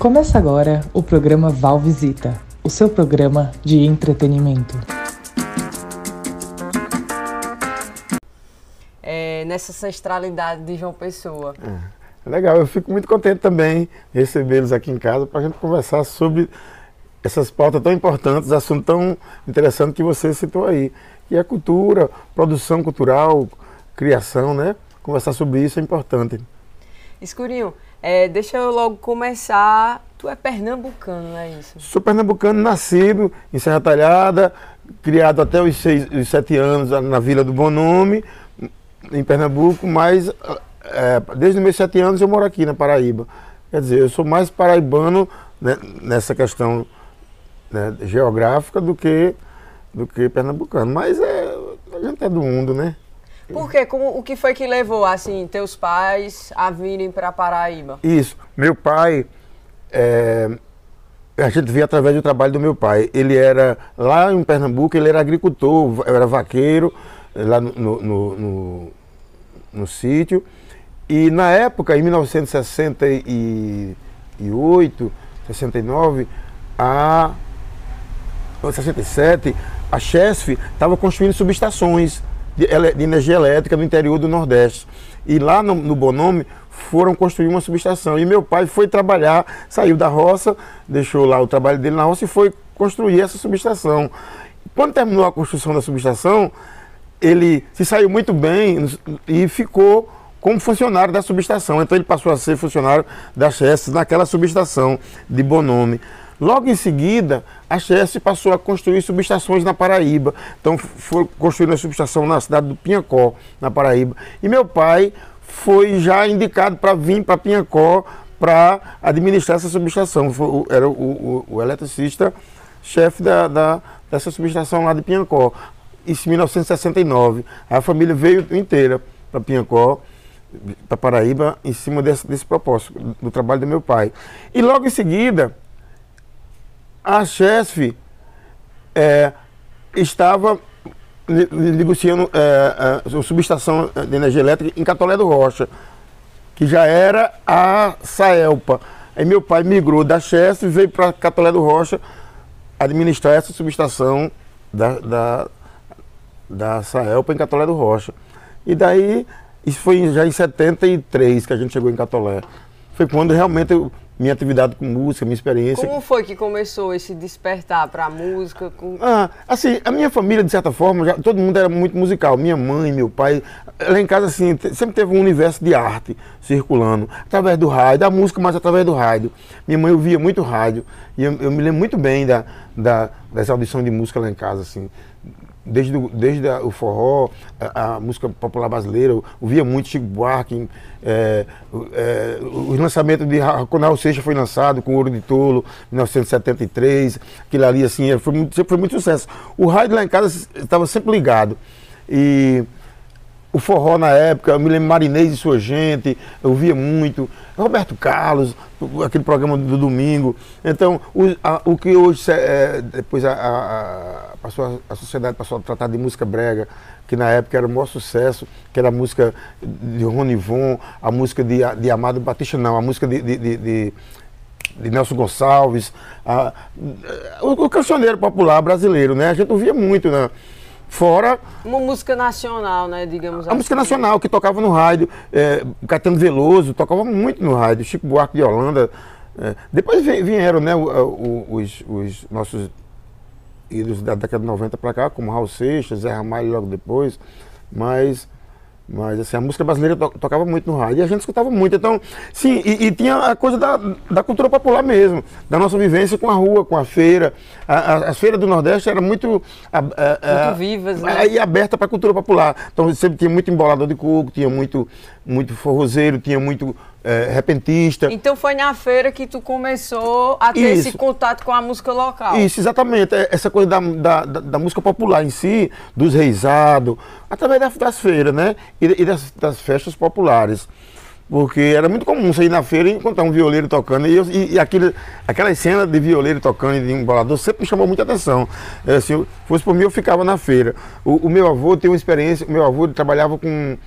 Começa agora o programa Val Visita, o seu programa de entretenimento. É, nessa ancestralidade de João Pessoa. É, legal, eu fico muito contente também de recebê-los aqui em casa para a gente conversar sobre essas pautas tão importantes, assunto tão interessante que você citou aí. E a cultura, produção cultural, criação, né? Conversar sobre isso é importante. Escurinho, é, deixa eu logo começar. Tu é pernambucano, não é isso? Sou pernambucano, nascido em Serra Talhada, criado até os, seis, os sete anos na Vila do Bom Nome, em Pernambuco, mas é, desde os meus sete anos eu moro aqui na Paraíba. Quer dizer, eu sou mais paraibano né, nessa questão né, geográfica do que, do que pernambucano. Mas é, a gente é do mundo, né? Por quê? Como, o que foi que levou, assim, teus pais a virem para Paraíba? Isso. Meu pai, é, a gente via através do trabalho do meu pai. Ele era, lá em Pernambuco, ele era agricultor, era vaqueiro, lá no, no, no, no, no sítio. E na época, em 1968, 69, a 67, a Chesf estava construindo subestações de, de, energia elétrica no interior do Nordeste. E lá no, no Bonome foram construir uma subestação. E meu pai foi trabalhar, saiu da roça, deixou lá o trabalho dele na roça e foi construir essa subestação. Quando terminou a construção da subestação, ele se saiu muito bem e ficou como funcionário da subestação. Então ele passou a ser funcionário da Chess naquela subestação de Bonome. Logo em seguida, a Chess passou a construir subestações na Paraíba. Então foi construindo a subestação na cidade do Pinhacó, na Paraíba. E meu pai foi já indicado para vir para Pinhacó para administrar essa subestação. Foi, era o, o, o eletricista chefe da, da, dessa subestação lá de Pinhacó. Isso em 1969. A família veio inteira para Pinhacó para Paraíba em cima desse, desse propósito, do trabalho do meu pai. E logo em seguida, a CHESF é, estava negociando é, a, a subestação de energia elétrica em Catolé do Rocha, que já era a Saelpa. Aí meu pai migrou da CHESF e veio para Catolé do Rocha administrar essa subestação da, da, da Saelpa em Catolé do Rocha. E daí, isso foi já em 73 que a gente chegou em Catolé. Foi quando realmente eu minha atividade com música, minha experiência. Como foi que começou esse despertar para a música? Com... Ah, assim, a minha família, de certa forma, já, todo mundo era muito musical. Minha mãe, meu pai. Lá em casa, assim, sempre teve um universo de arte circulando, através do rádio, da música, mas através do rádio. Minha mãe ouvia muito rádio, e eu, eu me lembro muito bem da, da, dessa audição de música lá em casa, assim desde, desde a, o forró, a, a, música popular brasileira, eu via muito Chico Buarque, é, é, os lançamentos de quando Raul Seixas foi lançado com Ouro de Tolo, 1973, aquilo ali assim, foi muito, sempre foi muito sucesso. O rádio lá em casa estava sempre ligado. E o forró na época, eu me lembro Marinês e sua gente, eu via muito, Roberto Carlos, aquele programa do domingo. Então, o, a, o que hoje, é, depois a, a, passou, a sociedade passou a tratar de música brega, que na época era o maior sucesso, que era a música de Ronivon, a música de, de Amado Batista, não, a música de, de, de, de de Nelson Gonçalves, a, o, o cancioneiro popular brasileiro, né? A gente ouvia muito, né? Fora. Uma música nacional, né? Digamos a assim. música nacional que tocava no rádio. É, Caetano Veloso tocava muito no rádio. Chico Buarque de Holanda. É, depois vieram né, os, os, nossos ídolos da década de 90 para cá, como Raul Seixas, Zé Ramalho logo depois. Mas mas assim, a música brasileira to tocava muito no rádio e a gente escutava muito. Então, sim, e, e, tinha a coisa da, da cultura popular mesmo, da nossa vivência com a rua, com a feira. A, a, as feiras do Nordeste eram muito, a, muito vivas, né? E aberta para a cultura popular. Então sempre tinha muito embolador de coco, tinha muito, muito forrozeiro, tinha muito é, repentista. Então foi na feira que tu começou a ter Isso. esse contato com a música local. Isso, exatamente. É, essa coisa da, da, da, música popular em si, dos reisados, através das, das feiras, né? E, e das, das, festas populares. Porque era muito comum você ir na feira e encontrar um violeiro tocando. E, e, e aquele, aquela cena de violeiro tocando e de embolador sempre me chamou muita atenção. É, se eu fosse por mim, eu ficava na feira. O, o meu avô tem uma experiência, o meu avô trabalhava com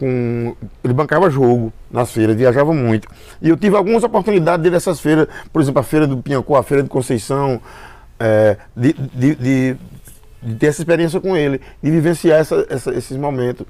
com. Ele bancava jogo nas feiras, viajava muito. E eu tive algumas oportunidades de dessas feiras, por exemplo, a Feira do Pinhacó, a Feira de Conceição, é, de, de, de, de, ter essa experiência com ele, de vivenciar essa, essa, esses momentos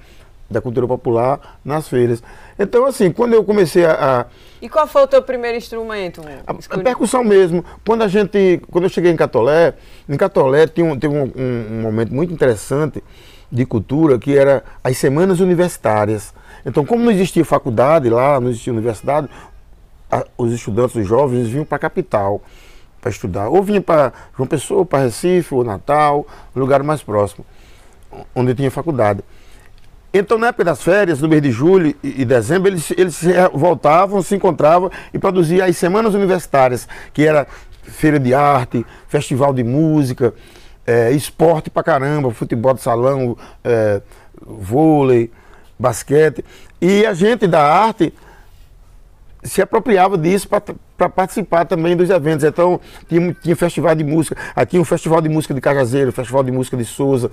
da cultura popular nas feiras. Então, assim, quando eu comecei a. a e qual foi o teu primeiro instrumento? A, a, percussão mesmo. Quando a gente. Quando eu cheguei em Catolé, em Catolé tinha um, teve um, um, um momento muito interessante de cultura que era as semanas universitárias. Então, como não existia faculdade lá, não existia universidade, a, os estudantes, os jovens, vinham para a capital para estudar. Ou vinham para João Pessoa, para Recife, ou Natal, lugar mais próximo, onde tinha faculdade. Então, na época das férias, no mês de julho e dezembro, eles, eles voltavam, se encontravam e produziam as semanas universitárias, que era feira de arte, festival de música, é, esporte pra caramba, futebol de salão, é, vôlei, basquete. E a gente da arte se apropriava disso para participar também dos eventos. Então, tinha, tinha festival de música, aqui um festival de música de Cajazeiro, festival de música de Souza.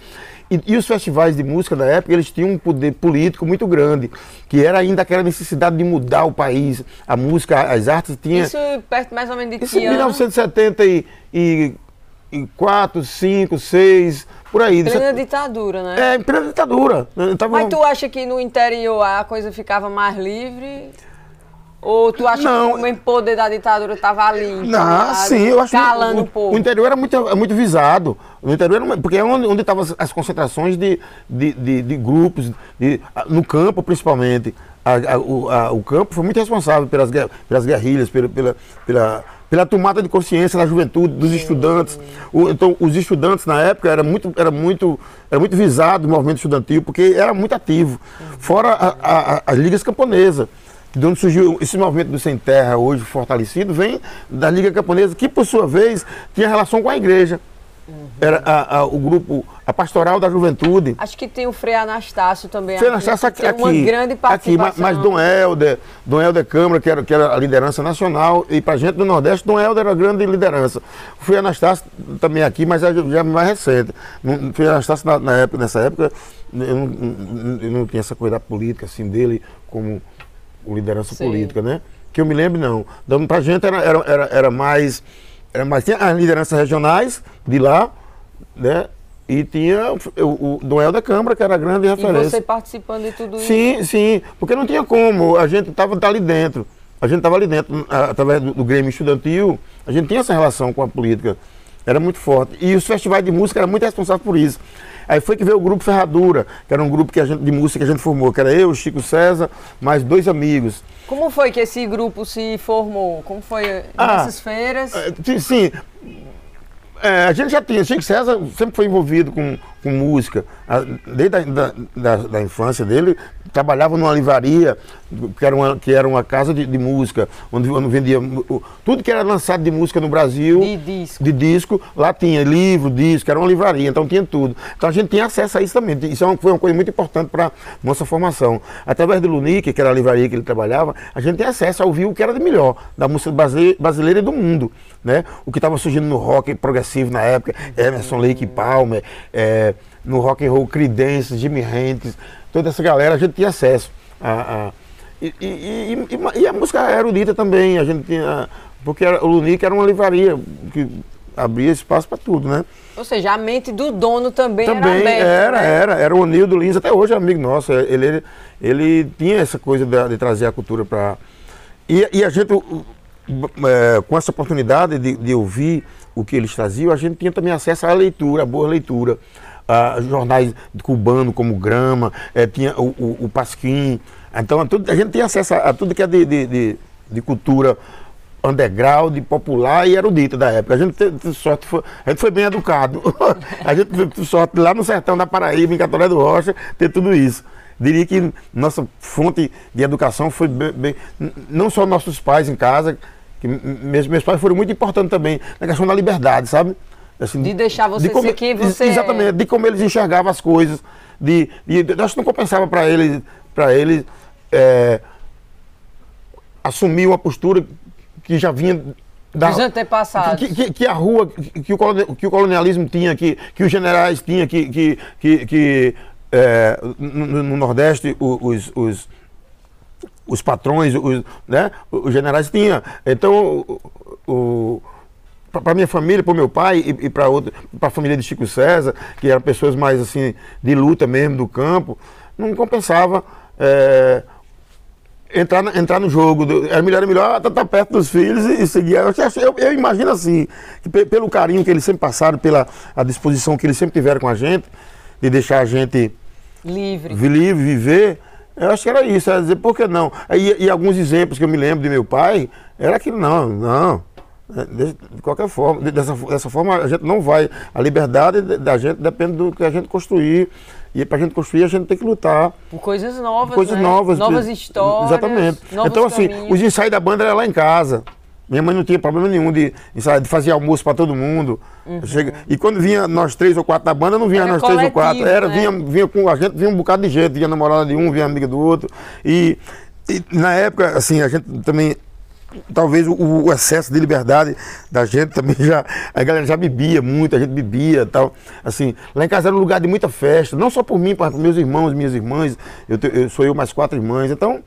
E, e, os festivais de música da época, eles tinham um poder político muito grande, que era ainda aquela necessidade de mudar o país. A música, as artes tinha... Isso perto mais ou menos de que Isso em 1970 e, e em quatro, cinco, seis, por aí. Plena ditadura, né? É, em plena ditadura. Tava... Mas tu acha que no interior a coisa ficava mais livre? Ou tu acha não, que o poder da ditadura estava ali? Não, sim, eu acho calando que o, pouco. O interior era muito, é muito visado. O interior era, porque é onde estavam as concentrações de, de, de, de grupos, de, no campo principalmente. A, a, o, a, o campo foi muito responsável pelas, pelas guerrilhas, pela, pela, pela pela tomada de consciência da juventude, dos estudantes. O, então, os estudantes na época era muito, era muito, era muito visado o movimento estudantil, porque era muito ativo. Fora a, a, as ligas camponesas, de onde surgiu esse movimento do Sem Terra, hoje fortalecido, vem da Liga Camponesa, que por sua vez tinha relação com a igreja. Uhum. Era a, a, o grupo, a Pastoral da Juventude. Acho que tem o Frei Anastácio também. Frei Anastácio aqui, aqui, uma grande participação. Aqui, mas, mas Dom Helder, Dom Helder Câmara, que era, que era a liderança nacional, e para gente do Nordeste, Dom Helder era a grande liderança. O Frei Anastácio também aqui, mas é já mais recente. O Frei Anastácio, na, na, época, nessa época, eu não, eu não tinha essa coisa da política assim, dele como liderança Sim. política, né? Que eu me lembro, não. Então, para gente era, era, era, era mais mais tinha as lideranças regionais de lá, né? E tinha o, o Noel da Câmara, que era a grande referência. E você participando de tudo sim, isso? Sim, sim, porque não tinha como, a gente estava tá ali dentro. A gente estava ali dentro, através do, do Grêmio Estudantil, a gente tinha essa relação com a política, era muito forte. E os festivais de música eram muito responsáveis por isso. Aí foi que veio o grupo Ferradura, que era um grupo que a gente, de música que a gente formou, que era eu, Chico César, mais dois amigos. Como foi que esse grupo se formou? Como foi ah, nessas feiras? É, sim, é, a gente já tinha, Chico César sempre foi envolvido com, com música, desde a da, da, da, infância dele, trabalhava numa livraria, que era uma, que era uma casa de, de música, onde, onde vendia tudo que era lançado de música no Brasil, de disco. de disco, lá tinha livro, disco, era uma livraria, então tinha tudo. Então a gente tinha acesso a isso também, isso é foi uma coisa muito importante para nossa formação. Através do Lunique, que era a livraria que ele trabalhava, a gente tem acesso a ouvir o que era de melhor, da música brasileira e do mundo, né? O que estava surgindo no rock progressivo na época, Emerson Lake Palmer, é, no rock and roll Creedence, Jimi Hendrix, toda essa galera, a gente tinha acesso a, a e, e, e, e, a música erudita também, a gente tinha. Porque era, o Lunique era uma livraria que abria espaço para tudo, né? Ou seja, a mente do dono também, também era aberta. Era, né? era, era o Nildo Lins, até hoje é amigo nosso. Ele, ele, ele tinha essa coisa de, de trazer a cultura para. E, e, a gente, é, com essa oportunidade de, de ouvir o que eles traziam, a gente tinha também acesso à leitura, à boa leitura uh, jornais cubanos como Grama, eh, tinha o, o, o Pasquim. Então a, tudo, a, gente tem acesso a, a tudo que é de, de, de, de, cultura underground, popular e erudita da época. A gente teve sorte, foi, a gente foi bem educado. a gente teve sorte lá no sertão da Paraíba, em Catolé do Rocha, ter tudo isso. Diria que nossa fonte de educação foi bem, bem não só nossos pais em casa, que meus, meus pais foram muito importantes também na questão da liberdade, sabe? Assim, de deixar você de como, ser quem você Exatamente, de como eles enxergavam as coisas. De, de, acho que não compensava para eles, para eles é, assumir uma postura que já vinha da, Dos antepassados. Que, que, que, a rua, que o, que o colonialismo tinha, que, que os generais tinham, que, que, que, que é, no, no, Nordeste, os, os, os patrões, os, né, os generais tinham. Então, o, para minha família, para o meu pai e, e para a família de Chico César, que eram pessoas mais assim de luta mesmo do campo, não compensava é, entrar, entrar no jogo. Era melhor, era melhor estar tá, tá perto dos filhos e, e seguir. Eu, eu, eu, imagino assim, que pelo carinho que eles sempre passaram, pela a disposição que eles sempre tiveram com a gente, de deixar a gente livre, livre viver. Eu acho que era isso, era dizer, por que não? E, e alguns exemplos que eu me lembro de meu pai, era aquilo, não, não. É, de, qualquer forma, dessa, dessa forma a gente não vai. A liberdade da gente depende do que a gente construir. E para a gente construir, a gente tem que lutar. Por coisas novas. Coisas né? novas. Novas histórias. Exatamente. Então, assim, caminhos. os ensaios da banda era lá em casa. Minha mãe não tinha problema nenhum de, de fazer almoço para todo mundo. Uhum. Chega, e quando vinha nós três ou quatro da banda, não vinha era nós três ou quatro. Era, né? vinha, vinha com a gente, vinha um bocado de gente, vinha namorada de um, vinha amiga do outro. E, e na época, assim, a gente também talvez o, o, excesso de liberdade da gente também já a galera já bebia muito a gente bebia tal assim lá em casa era um lugar de muita festa não só por mim para meus irmãos minhas irmãs eu, eu, sou eu mais quatro irmãs então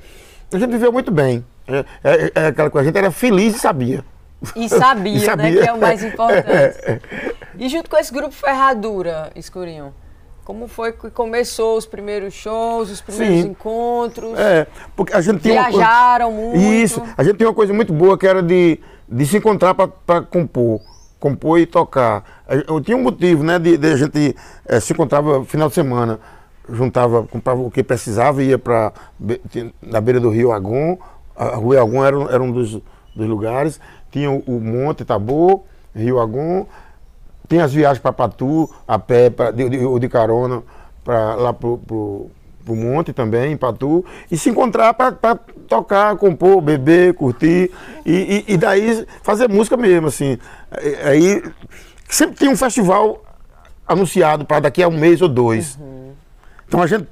a gente viveu muito bem é, é, é aquela coisa a gente era feliz e sabia e sabia, e sabia. né que é o mais importante e junto com esse grupo Ferradura Escurinho como foi que começou os primeiros shows, os primeiros Sim. encontros? É, porque a gente tinha Viajaram muito. Isso, a gente tinha uma coisa muito boa que era de, de se encontrar para compor. Compor e tocar. Eu tinha um motivo, né, de, de a gente é, se encontrava final de semana, juntava, comprava o que precisava, ia para na beira do Rio Agon, a Rua Agon era, era um dos, dos lugares, tinha o, Monte Tabor, Rio Agon, tem as viagens para Patu, a pé, pra, de, de, de carona, para lá pro, pro, pro, monte também, em Patu, e se encontrar para tocar, compor, beber, curtir, e, e, e, daí fazer música mesmo, assim. Aí sempre tem um festival anunciado para daqui a um mês ou dois. Uhum. Então a gente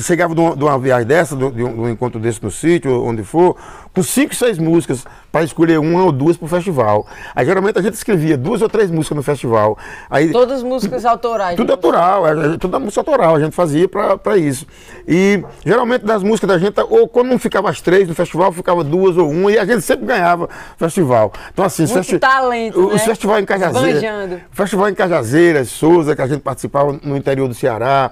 chegava de uma, de uma viagem dessa, de um, de um, encontro desse no sítio, onde for, com cinco, seis músicas para escolher uma ou duas para o festival. Aí geralmente a gente escrevia duas ou três músicas no festival. Aí, Todas músicas autorais. Tudo autoral, é, é, toda música autoral a gente fazia para isso. E geralmente das músicas da gente, ou quando não ficava as três no festival, ficava duas ou uma, e a gente sempre ganhava festival. Então assim, Muito festi talento, o, né? festival em Cajazeiras, festival em Cajazeiras, Souza, que a gente participava no interior do Ceará.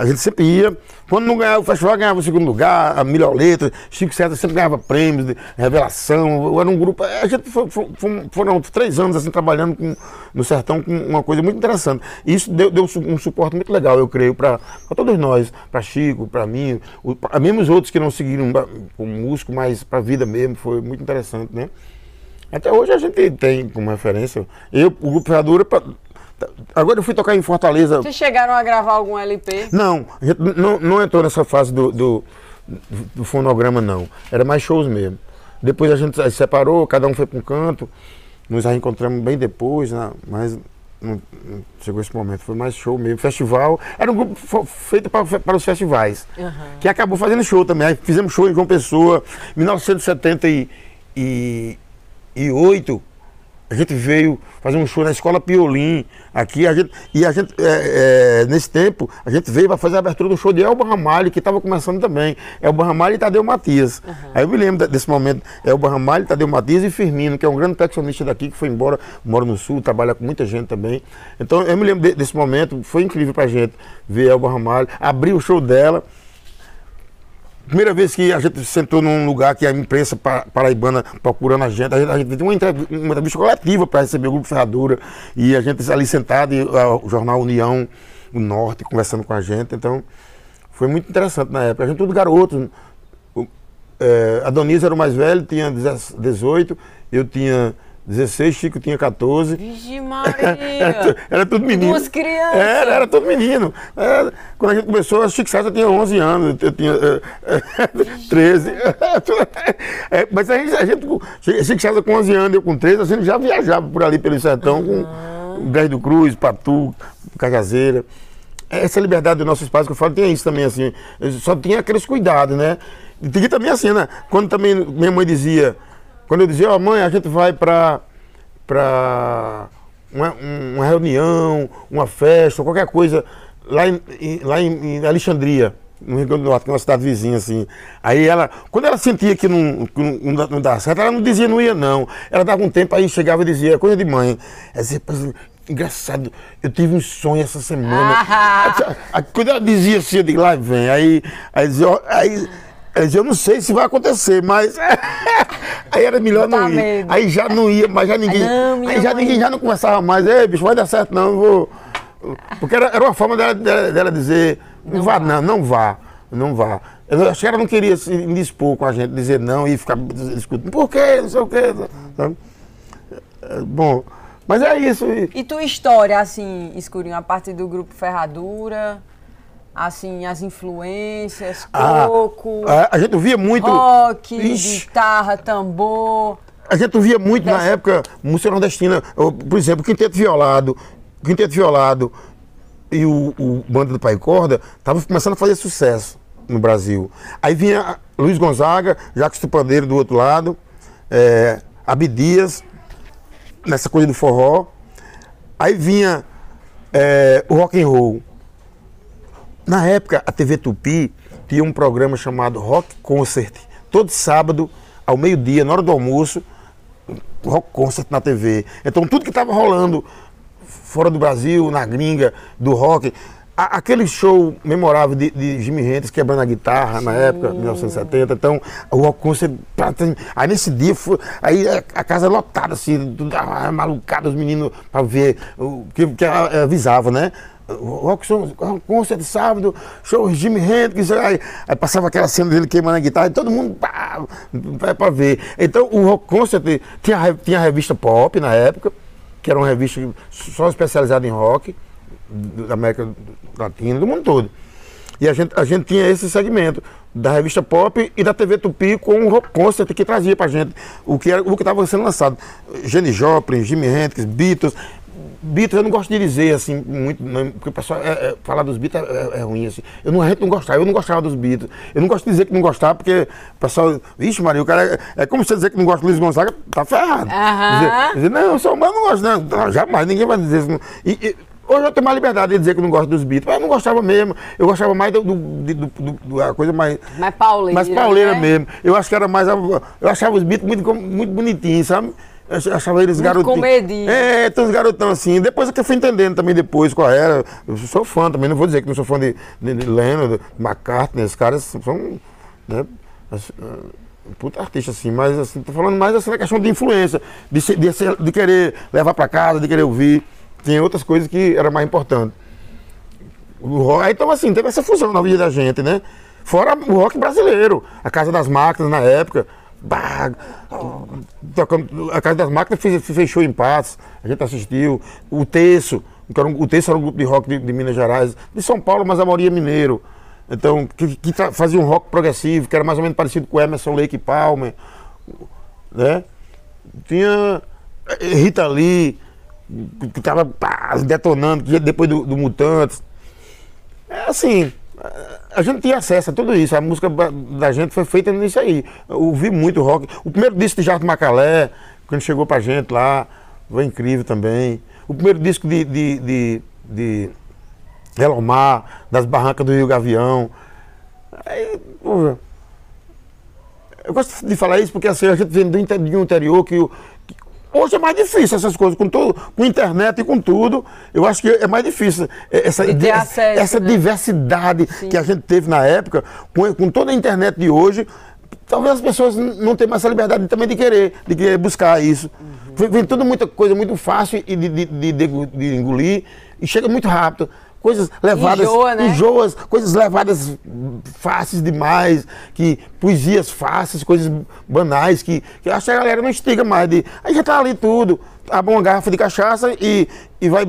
A gente sempre ia. Quando não ganhava o festival, ganhava o segundo lugar, a melhor letra. Chico César sempre ganhava prêmios de revelação. Era um grupo. A gente foi, foi, foram três anos assim trabalhando com, no sertão com uma coisa muito interessante. E isso deu, deu um suporte muito legal, eu creio, para todos nós, para Chico, para mim, para mesmo os outros que não seguiram como músico, mas para a vida mesmo, foi muito interessante, né? Até hoje a gente tem como referência. Eu, o Grupo Ferradura, Agora eu fui tocar em Fortaleza. Vocês chegaram a gravar algum LP? Não, não, não entrou nessa fase do, do, do fonograma, não. Era mais shows mesmo. Depois a gente se separou, cada um foi para um canto. Nos reencontramos bem depois, né? mas não, não chegou esse momento. Foi mais show mesmo. Festival. Era um grupo feito para, para os festivais. Uhum. Que acabou fazendo show também. Aí fizemos show em João Pessoa. Em 1978 a gente veio fazer um show na escola Piolim aqui, a gente, e a gente, é, é, nesse tempo, a gente veio para fazer a abertura do show de Elba Ramalho, que estava começando também. Elba Ramalho e Tadeu Matias. Uhum. Aí eu me lembro desse momento, Elba Ramalho, Tadeu Matias e Firmino, que é um grande percussionista daqui, que foi embora, mora no Sul, trabalha com muita gente também. Então eu me lembro de, desse momento, foi incrível para a gente ver Elba Ramalho, abrir o show dela. Primeira vez que a gente sentou num lugar que a imprensa paraibana procurando a gente, a gente, a teve uma entrevista, uma entrevista coletiva para receber o Grupo Ferradura e a gente ali sentado, e, o jornal União, o Norte, conversando com a gente. Então, foi muito interessante na época. A gente tudo garoto. É, a Donisa era o mais velho, tinha 18, eu tinha 16, Chico tinha 14. Vixe Maria! era, era, tudo menino. Duas crianças. Era, era tudo menino. Era, quando a gente começou, a Chico César tinha 11 anos, eu tinha uh, 13. é, mas a gente, a gente, Chico César com 11 anos, eu com 13, a gente já viajava por ali pelo sertão uhum. com Brás do Cruz, Patu, Cajazeira. Essa liberdade do nosso espaço que eu falo, tinha isso também, assim. Só tinha aqueles cuidados, né? E tinha também assim, né? Quando também minha mãe dizia quando eu dizia, ó, oh, mãe, a gente vai para para uma, uma, reunião, uma festa, qualquer coisa lá em, lá em, Alexandria, no Rio Grande do Norte, que é uma cidade vizinha, assim. Aí ela, quando ela sentia que não, que não, não dava certo, ela não dizia não ia, não. Ela dava um tempo, aí chegava e dizia, coisa de mãe. Ela dizia, engraçado, eu tive um sonho essa semana. Ah. Quando ela dizia assim, eu digo, lá vem. Aí, aí, dizia, aí eu não sei se vai acontecer, mas. aí era melhor não ir. Medo. Aí já não ia, mas já ninguém. Não, aí já mãe. ninguém já não conversava mais, ei, bicho, vai dar certo, não, vou. Porque era, era uma forma dela, dela, dela dizer, não, não vá, vá, não, não vá, não vá. Eu acho que ela não queria se indispor com a gente, dizer não e ficar discutindo, por quê, não sei o quê. Sabe? Bom, mas é isso. E tua história, assim, Escurinho, a partir do grupo Ferradura, assim, as influências, ah, coco... Ah, a gente via muito... Rock, Ixi. guitarra, tambor... A gente via muito Dessa... na época música nordestina, por exemplo, Quinteto Violado, Quinteto Violado e o, o Banda do Pai Corda estavam começando a fazer sucesso no Brasil. Aí vinha Luiz Gonzaga, Jacques Tupandeiro do outro lado, é, Abdias, nessa coisa do forró. Aí vinha é, o rock and roll. Na época, a TV Tupi tinha um programa chamado Rock Concert. Todo sábado, ao meio-dia, na hora do almoço, Rock Concert na TV. Então, tudo que estava rolando fora do Brasil, na gringa, do rock. A, aquele show memorável de, de Jimi Hendrix quebrando a guitarra Sim. na época, 1970. Então, o rock concert. Aí nesse dia, foi, aí a casa lotada, assim, tudo malucada, os meninos para ver, o que, que avisava, né? Rock concert sábado, show Jimi Hendrix, aí, aí, passava aquela cena dele queimando a guitarra e todo mundo para ver. Então o rock concert tinha, tinha a revista pop na época, que era uma revista só especializada em rock, da América Latina, do mundo todo. E a gente, a gente tinha esse segmento da revista Pop e da TV Tupi com o rock concert que trazia pra gente o que o que estava sendo lançado. Jenny Joplin, Jimi Hendrix, Beatles. Beatles eu não gosto de dizer assim muito, não, porque o pessoal é, é, falar dos Beatles é, é, é, ruim assim. Eu não, a gente não gostava, eu não gostava dos Beatles. Eu não gosto de dizer que não gostava, porque o pessoal, vixe Maria, o cara é, é como você dizer que não gosta do Luiz Gonzaga, tá ferrado. Dizer, dizer, não, eu sou humano, não gosto, não. não. Jamais, ninguém vai dizer isso. E, e, Hoje eu tenho mais liberdade de dizer que não gosto dos Beatles. Mas eu não gostava mesmo. Eu gostava mais do, do, do, do, do a coisa mais. Mais pauleira. Mais pauleira né? mesmo. Eu acho que era mais. Eu achava os Beatles muito, muito bonitinhos, sabe? Eu achava eles garotinhos. Comedinho. É, tem uns garotão assim. Depois é que eu fui entendendo também depois qual era. Eu sou fã também, não vou dizer que não sou fã de, de, de Lennon, de McCartney, esses caras são. Né, puta artista assim, mas assim, tô falando mais assim na questão de influência, de, de, de querer levar para casa, de querer ouvir. Tinha outras coisas que era mais importante. O rock, então assim, teve essa fusão na vida da gente, né? Fora o rock brasileiro, a Casa das Máquinas na época. Bah, a Casa das Máquinas fechou em paz, a gente assistiu. O Terço, o Terço era um grupo de rock de, de, Minas Gerais, de São Paulo, mas a maioria é mineiro. Então, que, que fazia um rock progressivo, que era mais ou menos parecido com Emerson Lake Palmer. Né? Tinha eh, Rita Lee, que estava detonando, depois do, do Mutantes. É assim, a gente tinha acesso a tudo isso. A música da gente foi feita nisso aí. Eu ouvi muito rock. O primeiro disco de Jardim Macalé, quando chegou pra gente lá, foi incrível também. O primeiro disco de, de, de, de Elomar, das barrancas do Rio Gavião. Aí, porra, eu gosto de falar isso porque assim, a gente vem do interior que, Hoje é mais difícil essas coisas, com, todo, com internet e com tudo. Eu acho que é mais difícil essa, acesso, essa né? diversidade Sim. que a gente teve na época, com, com toda a internet de hoje. Talvez as pessoas não tenham mais essa liberdade também de querer, de querer buscar isso. Uhum. Vem tudo muita coisa muito fácil de, de, de, de engolir e chega muito rápido coisas levadas, Enjoa, né? enjoas, coisas levadas fáceis demais, que poesias fáceis, coisas banais, que, que acho que a galera não estiga mais. De, aí já tá ali tudo, abre uma garrafa de cachaça e, e vai.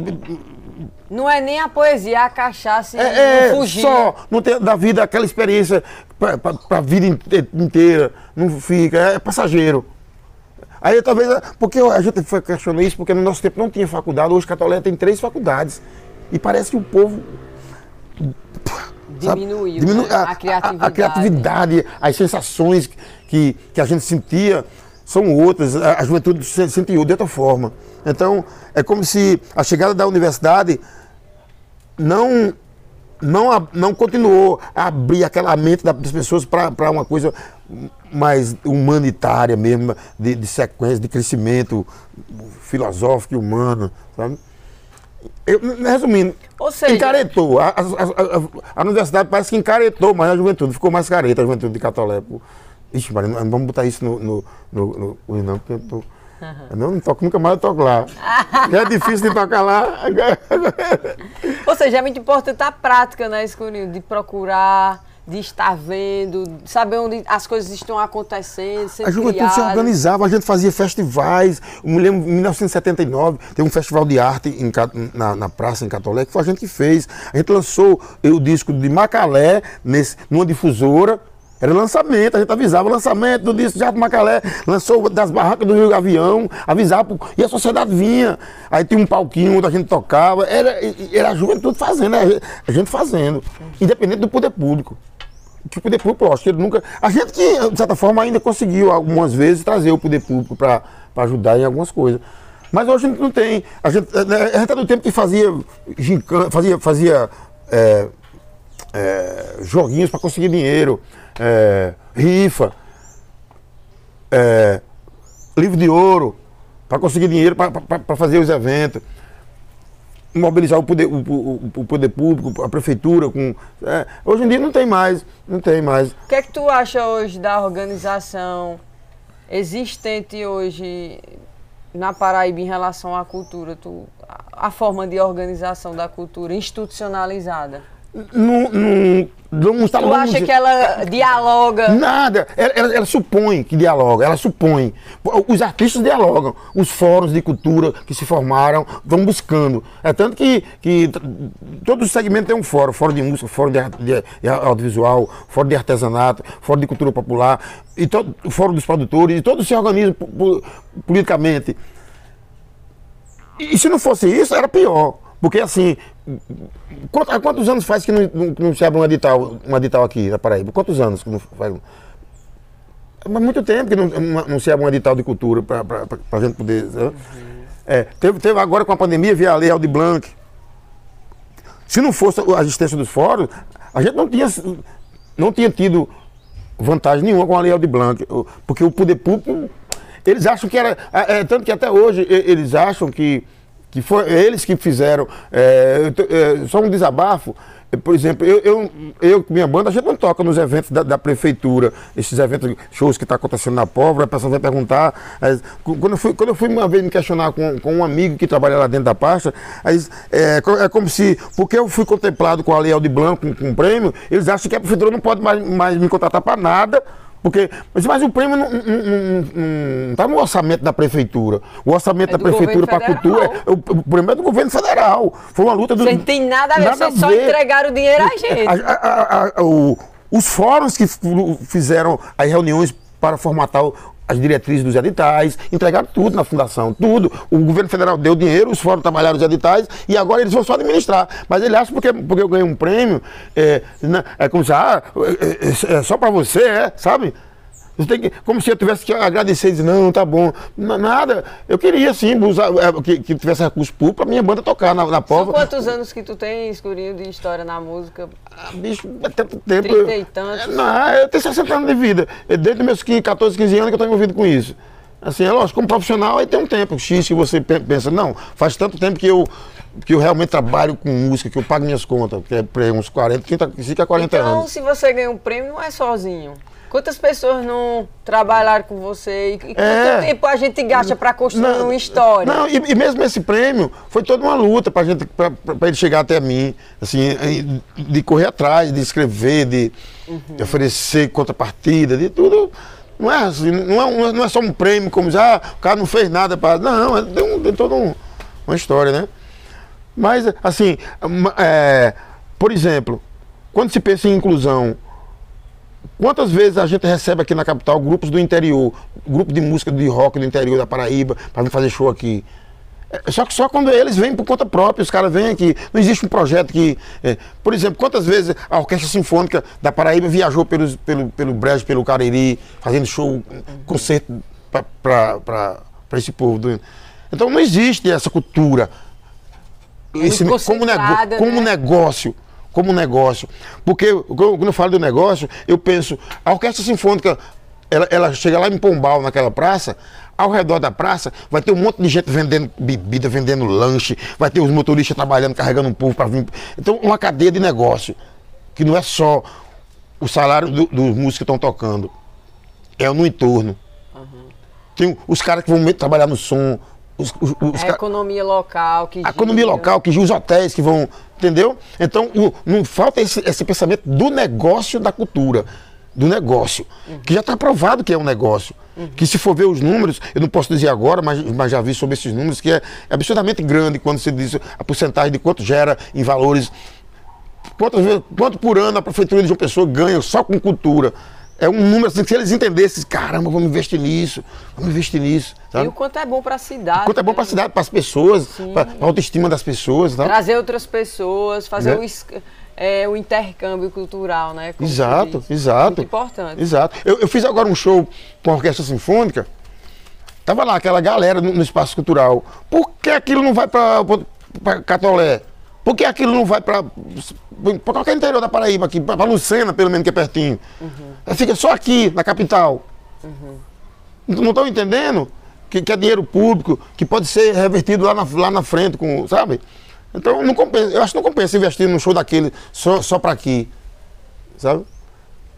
Não é nem a poesia, é a cachaça é, é, fugir. Só não ter da vida aquela experiência para a vida inteira, não fica, é passageiro. Aí talvez, porque a gente foi questionando isso, porque no nosso tempo não tinha faculdade, hoje Catolé tem três faculdades. E parece que o povo. Diminuiu diminu né? a, a, criatividade. A, a, criatividade, as sensações que, que a gente sentia são outras, a, a juventude se sentiu de outra forma. Então, é como se a chegada da universidade não não, não continuou a abrir aquela mente das pessoas para uma coisa mais humanitária mesmo, de, de sequência, de crescimento filosófico e humano, sabe? Eu, resumindo, seja, encaretou. A, a, a, a, universidade parece que encaretou mais a juventude, ficou mais careta a juventude de Catolé. Ixi, Maria, não vamos botar isso no. no, no, no não, porque eu tô. Uhum. Não, não toco, nunca mais eu toco lá. é difícil de tocar lá. Ou seja, é muito importante a prática, né, Escurinho? De procurar, de estar vendo, saber onde as coisas estão acontecendo. A juventude criadas. se organizava, a gente fazia festivais. Eu me lembro, em 1979, teve um festival de arte em, na, na, praça em Catolé, que foi a gente que fez. A gente lançou o disco de Macalé nesse, numa difusora era lançamento, a gente avisava lançamento do disco Jato Macalé, lançou das barracas do Rio Gavião, avisava, e a sociedade vinha. Aí tinha um palquinho onde a gente tocava, era, era a juventude fazendo, a gente fazendo, independente do poder público. Que o poder público, eu ele nunca. A gente que, de certa forma, ainda conseguiu algumas vezes trazer o poder público para ajudar em algumas coisas. Mas hoje a gente não tem. A gente, a gente está no tempo que fazia, fazia, fazia é, é, joguinhos para conseguir dinheiro é, rifa, é, livro de ouro, para conseguir dinheiro para fazer os eventos, mobilizar o poder, o, o, o poder público, a prefeitura. Com, é, hoje em dia não tem mais, não tem mais. O que é que tu acha hoje da organização existente hoje na Paraíba em relação à cultura? Tu, a, a forma de organização da cultura institucionalizada? Não, não, não está Tu acha que ela dialoga? Nada. Ela, ela, ela, supõe que dialoga, ela supõe. Os artistas dialogam, os fóruns de cultura que se formaram vão buscando. É tanto que, que todos os segmentos têm um fórum: fórum de música, fórum de, de, de audiovisual, fórum de artesanato, fórum de cultura popular, e todo, fórum dos produtores, e todos se organizam politicamente. E se não fosse isso, era pior. Porque assim, há quantos anos faz que não, não, não se abre um edital, um edital aqui na Paraíba? Quantos anos que não faz? Mas muito tempo que não, não se abre um edital de cultura para a gente poder. Uhum. É, teve, teve agora com a pandemia, via a lei Aldi Blanc. Se não fosse a existência dos fóruns, a gente não tinha, não tinha tido vantagem nenhuma com a lei Aldi Blanc. Porque o poder público, eles acham que era. É, é tanto que até hoje eles acham que que foi eles que fizeram. É, é, só um desabafo. Por exemplo, eu, eu, eu minha banda, a gente não toca nos eventos da, da prefeitura, esses eventos, shows que estão tá acontecendo na pobre, a pessoa vai perguntar. Aí, quando, eu fui, quando eu fui uma vez me questionar com, com um amigo que trabalha lá dentro da pasta, aí, é, é como se, porque eu fui contemplado com a Lei de Blanco, com, com um prêmio, eles acham que a prefeitura não pode mais, mais me contratar para nada, porque, mas, mas o prêmio não está no orçamento da prefeitura. O orçamento é da prefeitura para a cultura, é, o, o prêmio é do governo federal. Foi uma luta do. Não tem nada a ver, nada vocês só entregaram o dinheiro a gente. A, a, a, o, os fóruns que fizeram as reuniões para formatar as diretrizes dos editais, entregaram tudo na fundação, tudo. O governo federal deu dinheiro, os fóruns trabalharam os editais e agora eles vão só administrar. Mas ele acha porque, porque eu ganhei um prêmio, é, é como se, ah, é, é, é só para você, é, sabe? Que, como se eu tivesse que agradecer e dizer, não, tá bom. Nada. Eu queria sim usar, é, que, que tivesse recurso público para minha banda tocar na, na São quantos anos que tu tem, escurinho, de história na música? Ah, bicho, é tanto tempo. 30 e tantos. Não, eu tenho 60 anos de vida. Desde meus 15, 14, 15 anos que eu estou envolvido com isso. Assim, é lógico, como profissional aí tem um tempo X que você pensa, não, faz tanto tempo que eu que eu realmente trabalho com música, que eu pago minhas contas, que é uns 40, 30, 30 a 40 então, anos. Então, se você ganha um prêmio, não é sozinho. Quantas pessoas não trabalharam com você? E quanto é, tempo a gente gasta para construir não, uma história? Não, e, e, mesmo esse prêmio foi toda uma luta para gente, para ele chegar até mim, assim, de correr atrás, de escrever, de, uhum. de oferecer contrapartida, de tudo. Não é assim, não é, não é só um prêmio como já ah, o cara não fez nada para. Não, é, tem, um, tem toda um, uma história, né? Mas, assim, é, por exemplo, quando se pensa em inclusão, Quantas vezes a gente recebe aqui na capital grupos do interior, grupo de música de rock do interior da Paraíba, para vir fazer show aqui? É, só que só quando eles vêm por conta própria, os caras vêm aqui. Não existe um projeto que. É, por exemplo, quantas vezes a Orquestra Sinfônica da Paraíba viajou pelos, pelo, pelo Brejo, pelo Cariri, fazendo show, concerto para esse povo. Do... Então não existe essa cultura. Esse, como, nego, como né? negócio como negócio. Porque quando eu falo do negócio, eu penso, a orquestra sinfônica, ela, ela chega lá em Pombal, naquela praça, ao redor da praça vai ter um monte de gente vendendo bebida, vendendo lanche, vai ter os motoristas trabalhando, carregando um povo para vir. Então, uma cadeia de negócio, que não é só o salário do, dos músicos que estão tocando, é no entorno. Uhum. Tem os caras que vão trabalhar no som, os, os, os, é a economia local que a economia local que os hotéis que vão entendeu então o, não falta esse, esse, pensamento do negócio da cultura do negócio uhum. que já está provado que é um negócio uhum. que se for ver os números eu não posso dizer agora mas, mas já vi sobre esses números que é, é absurdamente grande quando se diz a porcentagem de quanto gera em valores quanto, quanto por ano a prefeitura de João Pessoa ganha só com cultura é um número assim, se eles entendessem, caramba, vamos investir nisso, vamos investir nisso. Sabe? E o quanto é bom para a cidade. O quanto é bom para a né? cidade, para as pessoas, para a autoestima das pessoas. Tá? Trazer outras pessoas, fazer né? o, é, o intercâmbio cultural, né? Como exato, exato. Muito importante. Exato. Eu, eu, fiz agora um show com a Orquestra Sinfônica, tava lá aquela galera no, no espaço cultural. Por que aquilo não vai para Catolé? Por que aquilo não vai para qualquer interior da Paraíba, aqui, para Lucena, pelo menos, que é pertinho? Uhum. Fica só aqui, na capital. Uhum. Não estão entendendo que, que, é dinheiro público, que pode ser revertido lá na, lá na frente, com, sabe? Então, não compensa, eu acho que não compensa investir num show daquele só, só para aqui, sabe?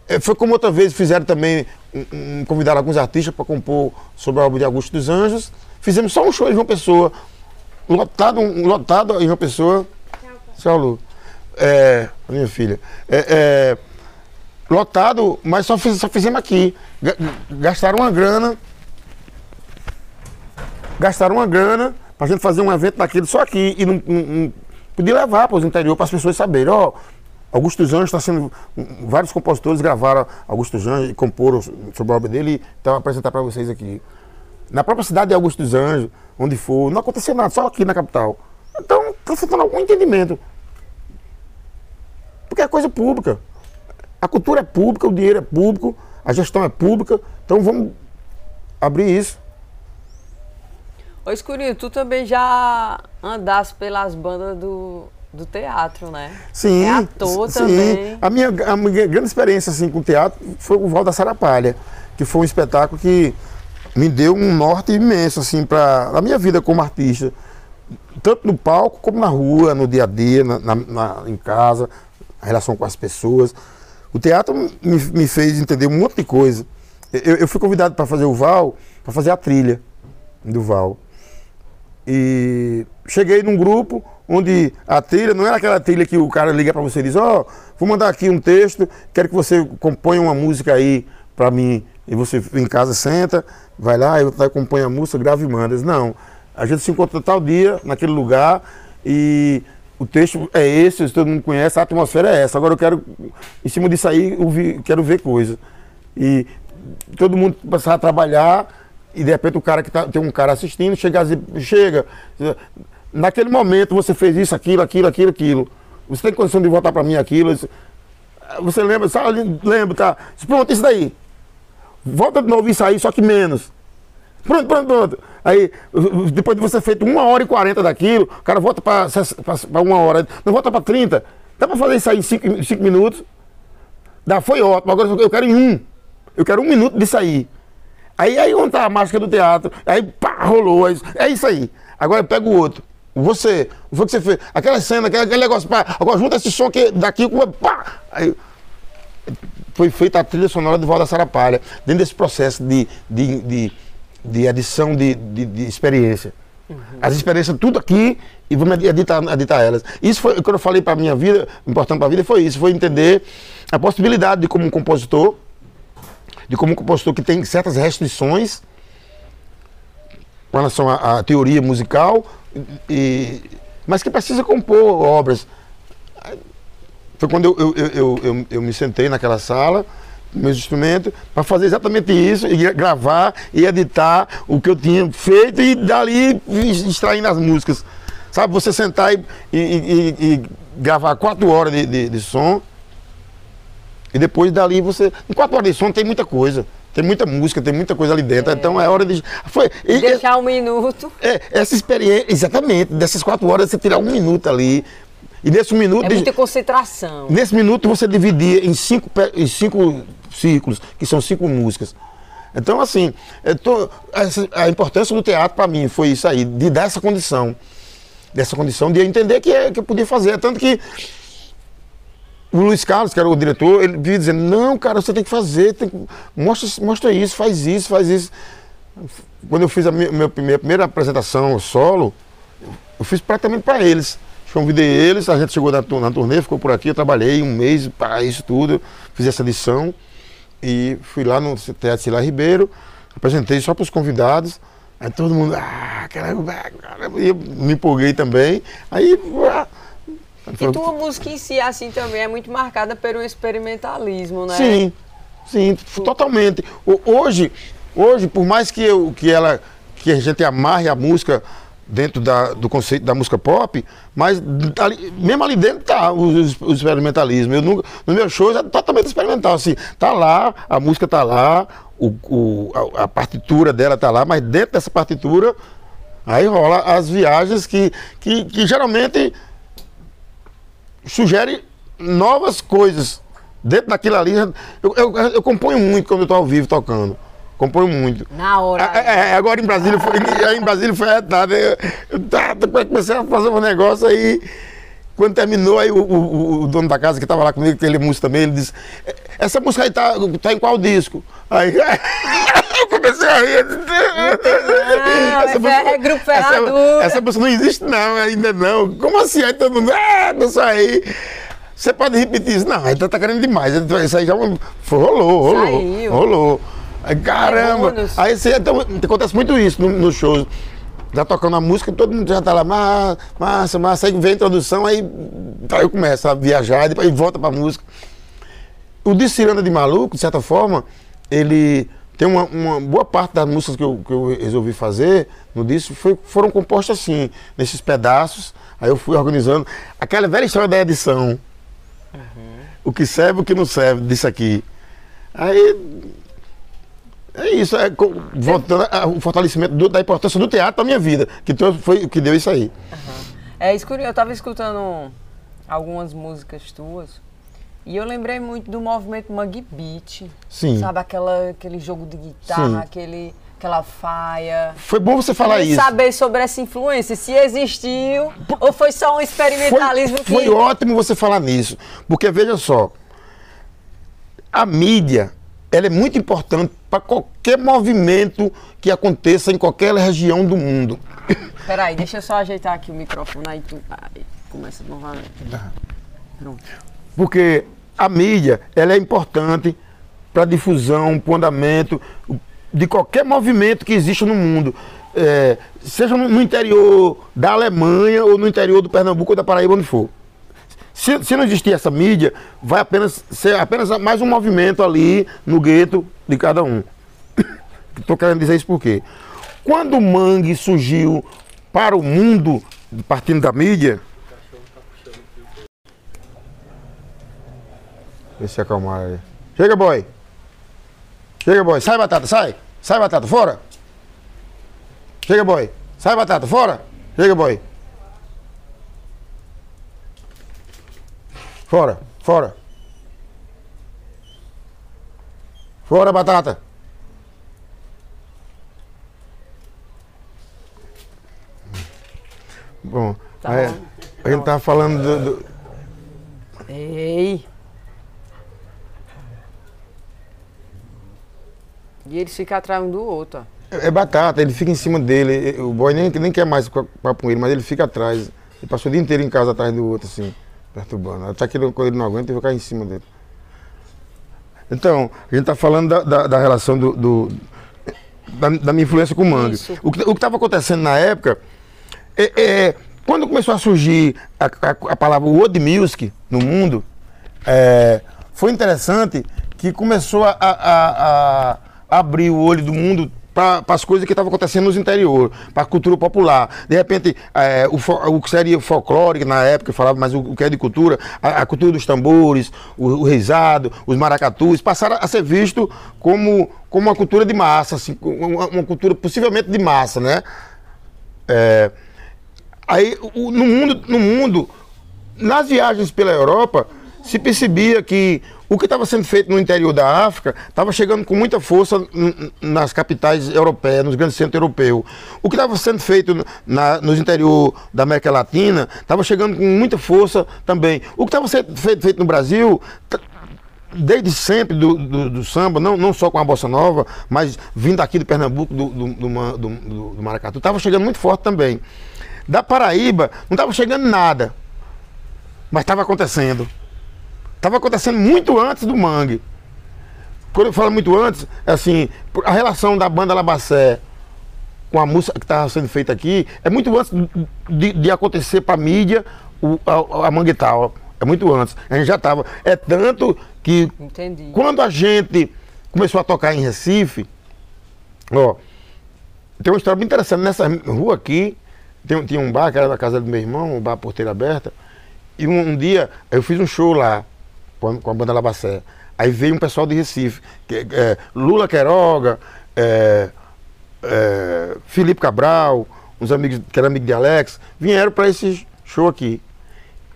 É, foi como outra vez fizeram também, um, um, convidaram alguns artistas para compor sobre a obra de Augusto dos Anjos. Fizemos só um show em João Pessoa, lotado, um, lotado em João Pessoa. Lu. É, minha filha. É, é, lotado, mas só, fiz, só fizemos aqui. Gastaram uma grana. Gastaram uma grana pra gente fazer um evento daquele só aqui. E não, não, não podia levar para os interior para as pessoas saberem. Ó, Augusto dos Anjos está sendo. Vários compositores gravaram Augusto dos Anjos e comporam sobre a obra dele e então apresentar para vocês aqui. Na própria cidade de Augusto dos Anjos, onde for, não aconteceu nada, só aqui na capital. Então, está faltando algum entendimento. Porque é coisa pública. A cultura é pública, o dinheiro é público, a gestão é pública. Então vamos abrir isso. Ô Escurinho, tu também já andasse pelas bandas do, do teatro, né? Sim. É ator sim. também. A minha, a minha grande experiência assim, com o teatro foi o Val da Sarapalha, que foi um espetáculo que me deu um norte imenso assim, para a minha vida como artista tanto no palco como na rua, no dia a dia, na, na, na em casa, a relação com as pessoas. O teatro me, me fez entender um monte de coisa. Eu, eu fui convidado para fazer o Val, para fazer a trilha do Val. E cheguei num grupo onde a trilha não era aquela trilha que o cara liga para você e diz: Ó, oh, vou mandar aqui um texto, quero que você componha uma música aí para mim. E você em casa senta, vai lá, eu compõe a música, grava e manda. Não. A gente se encontra tal dia, naquele lugar, e o texto é esse, todo mundo conhece, a atmosfera é essa. Agora eu quero, em cima disso aí, vi, quero ver coisa. E todo mundo passar a trabalhar, e de repente o cara que tá, tem um cara assistindo, chega dizer, chega, naquele momento você fez isso, aquilo, aquilo, aquilo, aquilo. Você tem condição de voltar para mim aquilo? Você lembra? Sabe, lembra, tá? Pronto, isso daí. Volta de novo isso aí, só que menos. Pronto, pronto, pronto. Aí, depois de você feito uma hora e quarenta daquilo, o cara volta para uma hora, não volta para 30. Dá para fazer isso aí em cinco, cinco minutos? Dá, foi ótimo. Agora eu quero em um. Eu quero um minuto de sair. Aí, aí onde tá a máscara do teatro? Aí, pá, rolou. É isso aí. Agora eu pego o outro. Você, o que você fez? Aquela cena, aquele, aquele negócio, pá, agora junta esse som aqui, daqui com. Pá! Aí, foi feita a trilha sonora do Val da Sarapalha, dentro desse processo de, de, de de adição de, de, de experiência. Uhum. As experiências, tudo aqui, e vamos editar, editar elas. Isso foi o que eu falei para a minha vida, importante para a vida, foi isso, foi entender a possibilidade de como um compositor, de como um compositor que tem certas restrições com relação à, à teoria musical, e, mas que precisa compor obras. Foi quando eu, eu, eu, eu, eu me sentei naquela sala, meus instrumentos, para fazer exatamente isso, e gravar e editar o que eu tinha feito e dali extraindo as músicas. Sabe, você sentar e, e, e, e gravar quatro horas de, de, de, som, e depois dali você. Em quatro horas de som tem muita coisa. Tem muita música, tem muita coisa ali dentro. É. Então é hora de. Foi, e, Deixar um minuto. É, essa experiência, exatamente, dessas quatro horas você tirar um minuto ali E nesse minuto. É muita concentração. Nesse minuto você dividia em cinco, em cinco círculos, que são cinco músicas. Então, assim, tô, essa, a importância do teatro para mim foi isso aí, de dar essa condição. Dessa condição de entender que, é, que eu podia fazer. Tanto que o Luiz Carlos, que era o diretor, ele vivia dizendo, não, cara, você tem que fazer, tem que... Mostra, mostra isso, faz isso, faz isso. Quando eu fiz a minha, minha primeira apresentação solo, eu fiz praticamente para eles. Convidei eles, a gente chegou na, na turnê, ficou por aqui, eu trabalhei um mês para isso tudo, fiz essa lição e fui lá no Teatro Sila Ribeiro, apresentei só para os convidados. Aí todo mundo, ah, caramba, caramba, e eu me empolguei também. Aí, ah, e tua música em si, assim, também é muito marcada pelo experimentalismo, né? Sim, sim, totalmente. Hoje, hoje, por mais que, eu, que, ela, que a gente amarre a música dentro da, do conceito da música pop, mas ali, mesmo ali dentro tá o, o experimentalismo. Eu nunca, no meu show é totalmente experimental, assim, tá lá, a música tá lá, o, o a, a, partitura dela tá lá, mas dentro dessa partitura aí rola as viagens que, que, que geralmente sugere novas coisas. Dentro daquilo ali, eu, eu, eu componho muito quando eu estou ao vivo tocando. Componho muito. Na hora. É, é, é agora em Brasília foi, em Brasília foi retado. Eu, eu, comecei a fazer um negócio aí. Quando terminou, aí o, o, o dono da casa que estava lá comigo, que ele é músico também, ele disse, essa música aí tá, tá em qual disco? Aí eu comecei a rir. Não, essa música, é, é grupo. Essa, essa, música não existe não, ainda não. Como assim? Aí todo mundo, ah, não aí. Você pode repetir isso? Não, aí tá, tá querendo demais. Isso aí já rolou, rolou, Saiu. rolou. Caramba! Aí você, então, acontece muito isso nos no shows já tocando a música, todo mundo já tá lá, massa, massa, aí vem a introdução, aí, aí eu começo a viajar, depois volta pra música. O de Ciranda de Maluco, de certa forma, ele tem uma, uma, boa parte das músicas que eu, que eu resolvi fazer no disco foi, foram compostas assim, nesses pedaços. Aí eu fui organizando. Aquela velha história da edição. Uhum. O que serve, o que não serve disso aqui. Aí é isso, é, voltando ao fortalecimento do, da importância do teatro na minha vida, que foi o que deu isso aí. Uhum. É eu estava escutando algumas músicas tuas e eu lembrei muito do movimento Mug Beat. Sim. Sabe, aquela, aquele jogo de guitarra, aquele, aquela faia. Foi bom você falar isso. saber sobre essa influência, se existiu ou foi só um experimentalismo foi, que... Foi ótimo você falar nisso, porque veja só, a mídia ela é muito importante para qualquer movimento que aconteça em qualquer região do mundo. Peraí, deixa eu só ajeitar aqui o microfone, aí tu aí, começa novamente. Pronto. Porque a mídia ela é importante para a difusão, para o andamento de qualquer movimento que exista no mundo. É, seja no interior da Alemanha ou no interior do Pernambuco ou da Paraíba, onde for. Se, se, não existir essa mídia, vai apenas ser apenas mais um movimento ali no gueto de cada um. Estou querendo dizer isso porque quando o mangue surgiu para o mundo, partindo da mídia. Deixa eu acalmar aí. Chega, boy. Chega, boy. Sai, batata, sai. Sai, batata, fora. Chega, boy. Sai, batata, fora. Chega, boy. Fora, fora. Fora, batata. Bom, tá aí, bom. a gente tava falando do, do... Ei! E eles ficam atrás um do outro. É, é, batata, ele fica em cima dele. O boy nem, nem quer mais papo com ele, mas ele fica atrás. Ele passou o dia inteiro em casa atrás do outro, assim perturbando. Até que quando ele não aguenta, eu vou cair em cima dele. Então, a gente está falando da, da, da, relação do, do da, da, minha influência com o mangue. O que estava acontecendo na época é, é, quando começou a surgir a, a, a palavra world music no mundo, é, foi interessante que começou a, a, abrir o olho do mundo para as coisas que estavam acontecendo nos interior, para a cultura popular. De repente, é, o, o, que seria folclore na época, falava, mas o, o, que é de cultura, a, a cultura dos tambores, o, o reizado, os maracatus, passaram a ser visto como, como uma cultura de massa, assim, uma, uma cultura possivelmente de massa, né? É, aí, no mundo, no mundo nas viagens pela Europa, se percebia que o que estava sendo feito no interior da África estava chegando com muita força nas capitais europeias, nos grandes centros europeus. O que estava sendo feito na, nos interior da América Latina estava chegando com muita força também. O que estava sendo feito, feito no Brasil desde sempre do, do, do, samba, não, não só com a Bossa Nova, mas vindo aqui de Pernambuco, do, do, do, do Maracatu, estava chegando muito forte também. Da Paraíba, não estava chegando nada, mas estava acontecendo. Estava acontecendo muito antes do Mangue. Quando eu falo muito antes, é assim, a relação da banda Labacé com a música que estava sendo feita aqui é muito antes de, de acontecer para a mídia o, a, a Manguital. É muito antes. A gente já estava. É tanto que Entendi. quando a gente começou a tocar em Recife, ó, tem uma história muito interessante. Nessa rua aqui, tem, tinha um bar que era da casa do meu irmão, um bar porteira aberta. E um, um dia eu fiz um show lá com a, banda Labacé. Aí veio um pessoal de Recife, que, é, Lula Queiroga, é, é, Felipe Cabral, uns amigos que eram amigos de Alex, vieram para esse show aqui.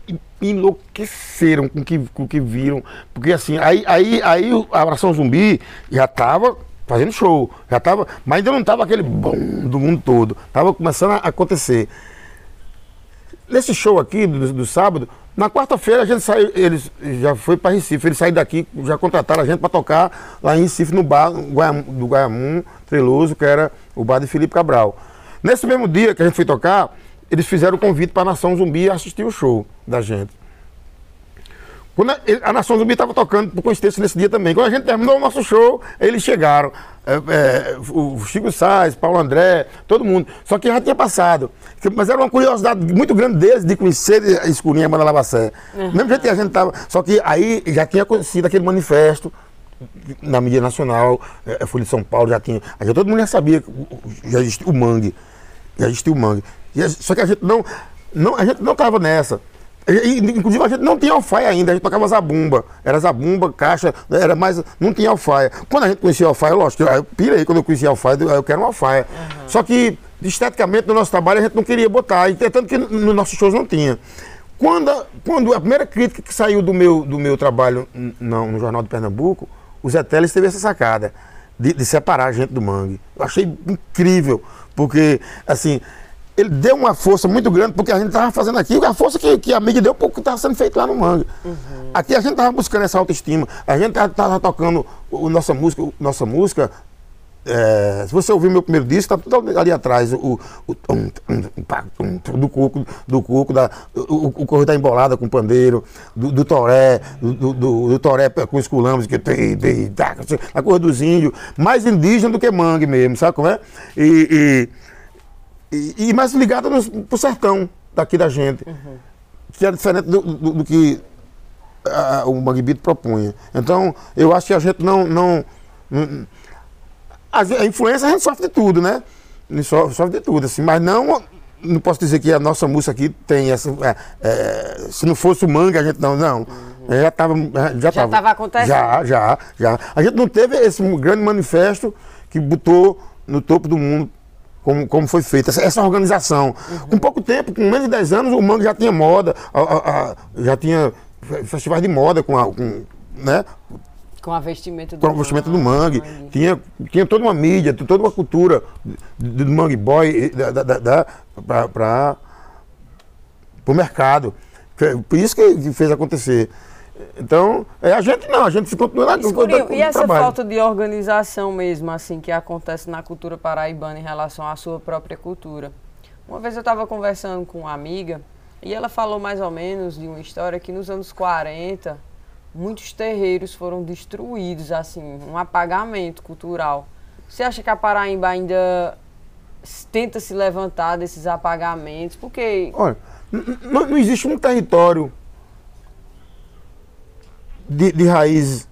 E enlouqueceram com o que, com que viram. Porque assim, aí, aí, aí a Abração Zumbi já estava fazendo show, já estava, mas ainda não estava aquele bom do mundo todo. Estava começando a acontecer. Nesse show aqui do, do sábado, na quarta-feira a gente saiu, eles já foi para Recife, eles saíram daqui, já contrataram a gente para tocar lá em Recife no bar do Guaiamum Treloso, que era o bar de Felipe Cabral. Nesse mesmo dia que a gente foi tocar, eles fizeram o convite para a Nação Zumbi assistir o show da gente. Quando a, a Nação Zumbi estava tocando por coincidência nesse dia também. Quando a gente terminou o nosso show, eles chegaram. É, é, o Chico Sainz, Paulo André, todo mundo. Só que já tinha passado. Mas era uma curiosidade muito grande deles de conhecer a Escurinha Banda Lavacé. Uhum. Mesmo jeito que a gente estava. Só que aí já tinha conhecido aquele manifesto na mídia nacional, é, Folha de São Paulo já tinha. Já todo mundo já sabia que já existia o mangue. Já existia o mangue. Só que a gente não. não a gente não estava nessa. Inclusive a gente não tinha alfaia ainda, a gente tocava zabumba. Era zabumba, caixa, era mais. Não tinha alfaia. Quando a gente conhecia alfaia, lógico, eu pirei quando eu conhecia alfaia, eu quero uma alfaia. Uhum. Só que, esteticamente, no nosso trabalho, a gente não queria botar. E tanto que nos nossos shows não tinha. Quando, quando a primeira crítica que saiu do meu, do meu trabalho no, no Jornal de Pernambuco, o Zé Teles teve essa sacada de, de separar a gente do mangue. Eu achei incrível, porque, assim, ele deu uma força muito grande, porque a gente estava fazendo aqui, a força que, que a mídia deu pouco estava sendo feito lá no Mangue. Uhum. Aqui a gente estava buscando essa autoestima, a gente estava tocando o, nossa música, nossa música. É, se você ouvir meu primeiro disco, está tudo ali atrás, o, o, do cuco, do cuco, da, o, o correio da embolada com pandeiro, do, do toré, do, do, do, toré com esculamos, que tem, tem, tá, a coisa dos índios, mais indígena do que mangue mesmo, sabe como é? e, e e, e mais ligada no, pro sertão daqui da gente. Uhum. Que é diferente do, do, do que a, o Manguibito propunha. Então, eu acho que a gente não. não, não a, a, influência a gente sofre de tudo, né? Sofre, sofre de tudo, assim, mas não. Não posso dizer que a nossa música aqui tem essa. É, é, se não fosse o manga, a gente não. Não. Uhum. Já estava. Já estava acontecendo? Já, já, já. A gente não teve esse grande manifesto que botou no topo do mundo como, como foi feita essa, essa organização. Uhum. Com pouco tempo, com menos de 10 anos, o Mangue já tinha moda, a, a, a, já tinha festivais de moda com, com né? Com a vestimenta do, com a vestimenta do mangue. mangue. Tinha, tinha toda uma mídia, toda uma cultura do, do mangue boy para o mercado. Por isso que fez acontecer. Então, é, a gente não, a gente continua lá Escurinho, E essa trabalho. falta de organização mesmo, assim, que acontece na cultura paraibana em relação à sua própria cultura. Uma vez eu estava conversando com uma amiga e ela falou mais ou menos de uma história que nos anos 40 muitos terreiros foram destruídos, assim, um apagamento cultural. Você acha que a Paraíba ainda tenta se levantar desses apagamentos? Porque. Olha, não existe um território de, de raiz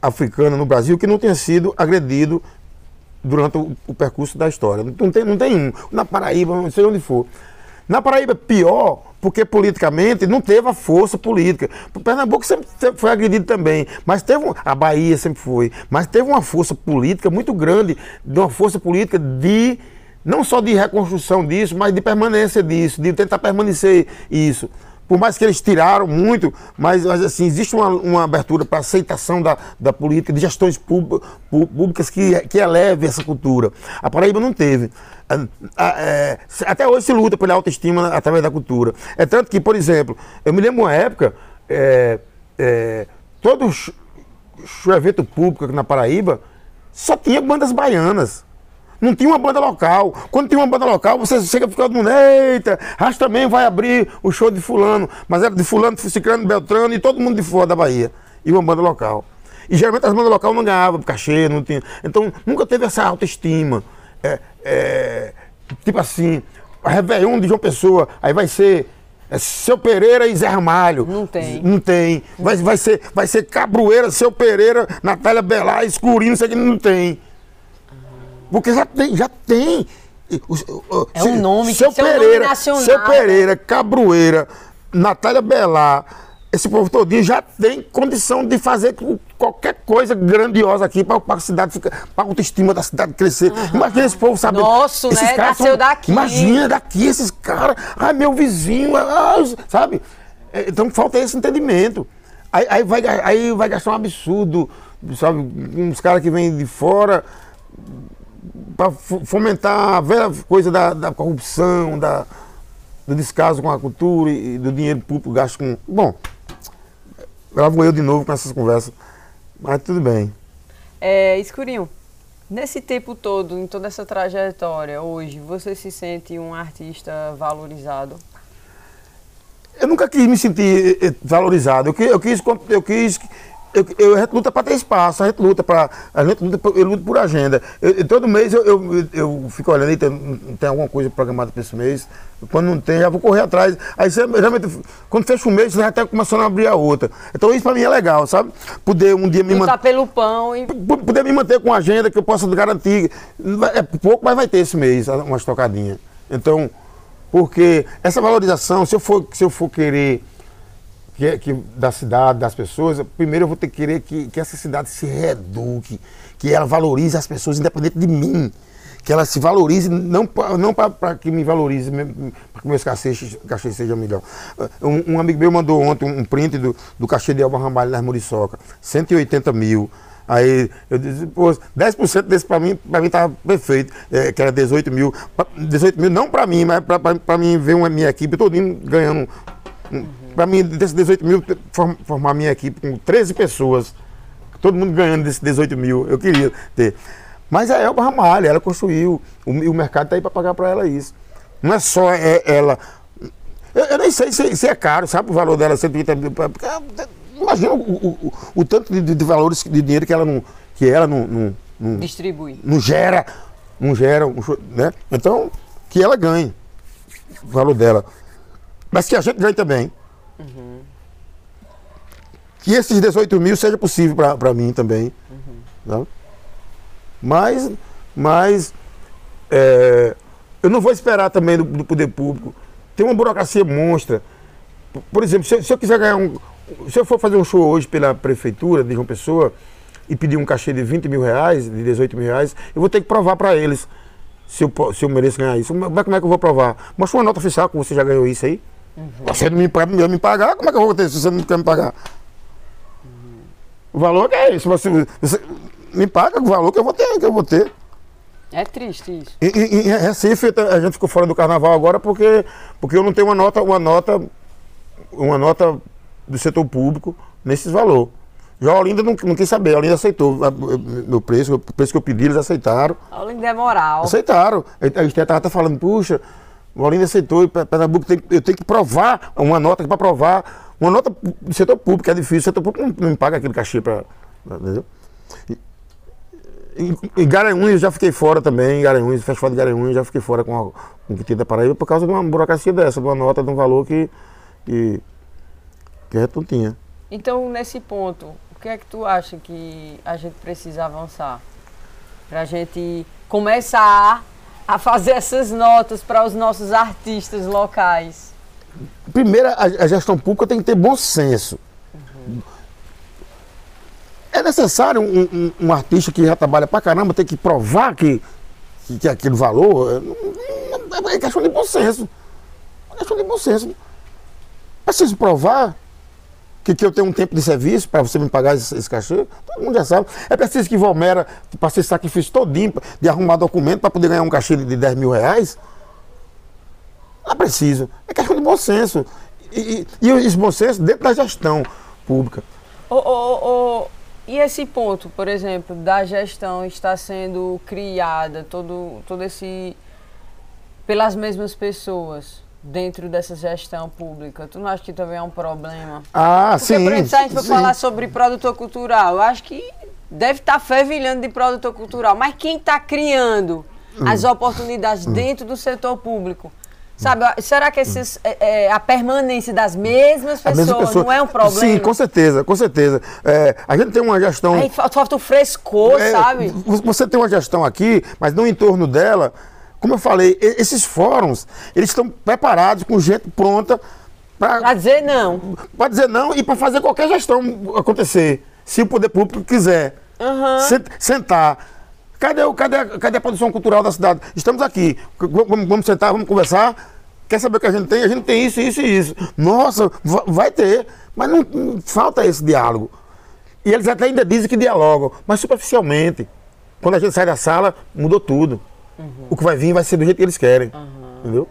africana no Brasil que não tenha sido agredido durante o, o, percurso da história. Não tem, não tem um. Na Paraíba, não sei onde for. Na Paraíba, pior, porque politicamente não teve a força política. Pernambuco sempre, foi agredido também, mas teve. A Bahia sempre foi, mas teve uma força política muito grande, de uma força política de. Não só de reconstrução disso, mas de permanência disso, de tentar permanecer isso. Por mais que eles tiraram muito, mas, mas assim, existe uma, uma abertura para aceitação da, da política, de gestões públicas que, que eleve essa cultura. A Paraíba não teve. É, até hoje se luta pela autoestima através da cultura. É tanto que, por exemplo, eu me lembro uma época, é, é, evento público aqui na Paraíba só tinha bandas baianas. Não tinha uma banda local. Quando tinha uma banda local, você chega ficando mundo, eita, Ras também vai abrir o show de fulano. Mas era de fulano, ciclano, beltrano e todo mundo de fora da Bahia. E uma banda local. E geralmente as bandas locais não ganhavam cachê, não tinha. Então nunca teve essa autoestima. É, é, tipo assim, a Réveillon de João Pessoa, aí vai ser é seu Pereira e Zé Ramalho. Não tem. Não tem. Vai, vai, ser, vai ser Cabroeira, seu Pereira, Natália Belar, Escurinho, isso aqui não tem. Porque já tem, já tem. É um nome seu que Pereira, um nacional, Seu Pereira, Cabroeira, Natália Belar, esse povo todinho já tem condição de fazer qualquer coisa grandiosa aqui para a cidade ficar, para a autoestima da cidade crescer. Uhum. Imagina esse povo, sabe? Nossa, esses né? Caras Nasceu são, daqui. Imagina daqui esses caras. Ai, meu vizinho, ai, sabe? É, então falta esse entendimento. Aí, aí, vai, aí vai gastar um absurdo, sabe? Uns caras que vêm de fora para fomentar a velha coisa da, da, corrupção, da, do descaso com a cultura e do dinheiro público gasto com. Bom, lá vou eu de novo com essas conversas, mas tudo bem. É, Escurinho, nesse tempo todo, em toda essa trajetória, hoje, você se sente um artista valorizado? Eu nunca quis me sentir eh, eh, valorizado. Eu quis, eu quis, eu quis eu, eu, a gente luta para ter espaço, a gente luta para. A gente luta, eu luto por agenda. Eu, todo mês eu, eu, eu, fico olhando, tem, tem alguma coisa programada para esse mês. Quando não tem, já vou correr atrás. Aí geralmente, quando fecha um mês, você já está começando a abrir a outra. Então isso para mim é legal, sabe? Poder um dia me manter. pelo pão e. Poder me manter com agenda que eu possa garantir. É pouco, mas vai ter esse mês, uma estocadinha. Então, porque essa valorização, se eu for, se eu for querer que, que, da cidade, das pessoas, primeiro eu vou ter que querer que, que essa cidade se reeduque, que ela valorize as pessoas independente de mim. Que ela se valorize, não, não para que me valorize, para que meus cachês, cachês sejam melhor. Um, um, amigo meu mandou ontem um print do, do cachê de Elba Ramalho nas Muriçoca, 180 mil. Aí eu disse, pô, 10% desse para mim, para mim estava perfeito, é, que era 18 mil. 18 mil não para mim, mas para mim ver uma minha equipe todinho ganhando para mim, desses 18 mil, formar minha equipe com 13 pessoas, todo mundo ganhando desses 18 mil, eu queria ter. Mas a Elba Ramalho, ela construiu, o, o mercado está aí para pagar para ela isso. Não é só é, ela. Eu, eu, nem sei se, se, é caro, sabe o valor dela, 130 mil. Porque, imagina o, o, o tanto de, de, valores de dinheiro que ela não. Que ela não, não, não distribui. Não gera. Não gera. Né? Então, que ela ganhe o valor dela. Mas que a gente ganhe também. Uhum. Que esses 18 mil seja possível para mim também. Uhum. Tá? Mas, mas é, eu não vou esperar também do, do, poder público. Tem uma burocracia monstra. Por exemplo, se, se, eu quiser ganhar um. Se eu for fazer um show hoje pela prefeitura de João Pessoa e pedir um cachê de 20 mil reais, de 18 mil reais, eu vou ter que provar para eles se eu, se eu mereço ganhar isso. Mas como é que eu vou provar? Mostra uma nota oficial que você já ganhou isso aí. Uhum. Você não me, me, me pagar, como é que eu vou ter se você não quer me pagar? Uhum. O valor é isso. Você, você me paga o valor que eu vou ter, que eu vou ter. É triste isso. Em, em Recife a gente ficou fora do carnaval agora porque, porque eu não tenho uma nota, uma nota, uma nota do setor público nesses valor. Já a Olinda não, não quis saber, a Olinda aceitou meu preço, o preço que eu pedi, eles aceitaram. A Olinda é moral. Aceitaram. A gente estava falando, puxa, o Olinda aceitou, e Pernambuco tem, eu tenho que provar uma nota para provar. Uma nota do setor público, que é difícil, o setor público não, não paga aquele cachê para. Entendeu? Em, Garanhuns eu já fiquei fora também, em Garanhuns, Festival de Garanhuns, já fiquei fora com, com o Quintinho da Paraíba por causa de uma burocracia dessa, de uma nota, de um valor que, que, que a gente não tinha. Então, nesse ponto, o que é que tu acha que a gente precisa avançar? Para a gente começar a fazer essas notas para os nossos artistas locais? Primeiro, a, gestão pública tem que ter bom senso. Uhum. É necessário um, um, um, artista que já trabalha pra caramba ter que provar que, que, que aquele valor é, é questão de bom senso. É questão de bom senso. preciso provar que, que eu tenho um tempo de serviço para você me pagar esse, esse, cachê? Todo mundo já sabe. É preciso que Valmera passe esse sacrifício todinho de arrumar documento para poder ganhar um cachê de 10 mil reais? Não é preciso. É questão de bom senso. E, e, e esse bom senso dentro da gestão pública. Oh, oh, oh, e esse ponto, por exemplo, da gestão está sendo criada, todo, todo esse. pelas mesmas pessoas dentro dessa gestão pública? Tu não acha que também é um problema? Ah, Porque, sim. Por exemplo, se a gente for sim. falar sobre produtor cultural, eu acho que deve estar tá fervilhando de produtor cultural, mas quem está criando Hum. as oportunidades dentro do setor público? Sabe, será que esses, é, é, a permanência das mesmas pessoas mesma pessoa- não é um problema? Sim, com certeza, com certeza. É, a gente tem uma gestão. Aí fa- falta o frescor, É, sabe? Você tem uma gestão aqui, mas no entorno dela, como eu falei, esses fóruns, eles estão preparados com gente pronta para dizer não. dizer não e para fazer qualquer gestão acontecer, se o poder público quiser. Sent- Sentar. Cadê, o- cadê, a- cadê a produção cultural da cidade? Estamos aqui. Vamos, vamos sentar, vamos conversar. Quer saber o que a gente tem? A gente tem isso, isso e isso. Nossa, va- vai ter. Mas não, não falta esse diálogo. E eles até ainda dizem que dialogam, mas superficialmente. Quando a gente sai da sala, mudou tudo. O que vai vir vai ser do jeito que eles querem. Entendeu?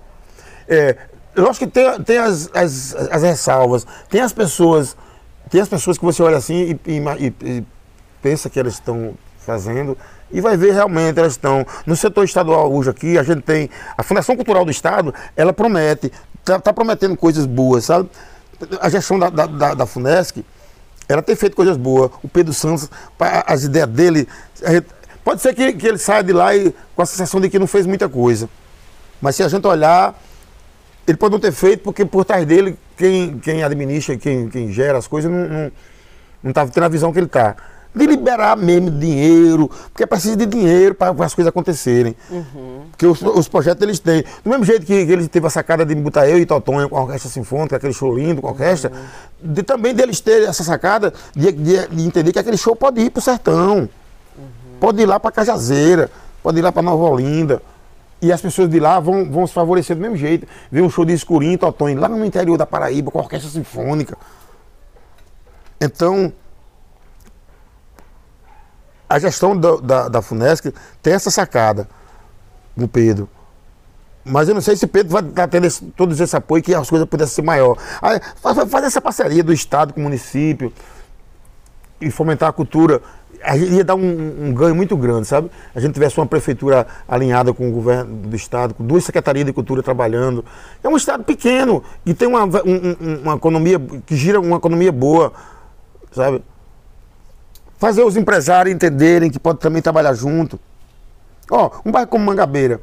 É, lógico que tem, tem as, as, as ressalvas, tem as pessoas, tem as pessoas que você olha assim e, e e- pensa que elas estão fazendo e vai ver realmente elas estão. No setor estadual hoje aqui, a gente tem. A Fundação Cultural do Estado, ela promete, está prometendo coisas boas, sabe? A gestão da, da, da, da Funesc, ela tem feito coisas boas. O Pedro Santos, as ideias dele. a gente- pode ser que, que ele saia de lá e, com a sensação de que não fez muita coisa. Mas se a gente olhar, ele pode não ter feito, porque por trás dele, quem, quem administra, quem, quem gera as coisas, não, não tá tendo a visão que ele está. De liberar mesmo dinheiro, porque é preciso de dinheiro para as coisas acontecerem. Porque os, os projetos eles têm. Do mesmo jeito que, que ele teve a sacada de botar eu e Totonho com a orquestra sinfônica, aquele show lindo com a orquestra, de, também deles terem essa sacada de, de- de entender que aquele show pode ir para o sertão. Pode ir lá para Cajazeira, pode ir lá para Nova Olinda. E as pessoas de lá vão, vão se favorecer do mesmo jeito. Ver um show de escurinho, Totonho, lá no interior da Paraíba, com a orquestra sinfônica. Então, a gestão da, da, da Funesc tem essa sacada no Pedro. Mas eu não sei se Pedro vai estar tendo esse, todo esse apoio que as coisas pudessem ser maior. Aí, fa- fa- Fazer essa parceria do Estado com o município e fomentar a cultura, ia dar um, um ganho muito grande, sabe? A gente tivesse uma prefeitura alinhada com o governo do Estado, com duas secretarias de cultura trabalhando. É um Estado pequeno e tem uma, um- um- uma economia que gira uma economia boa, sabe? Fazer os empresários entenderem que pode também trabalhar junto. Ó, um bairro como Mangabeira.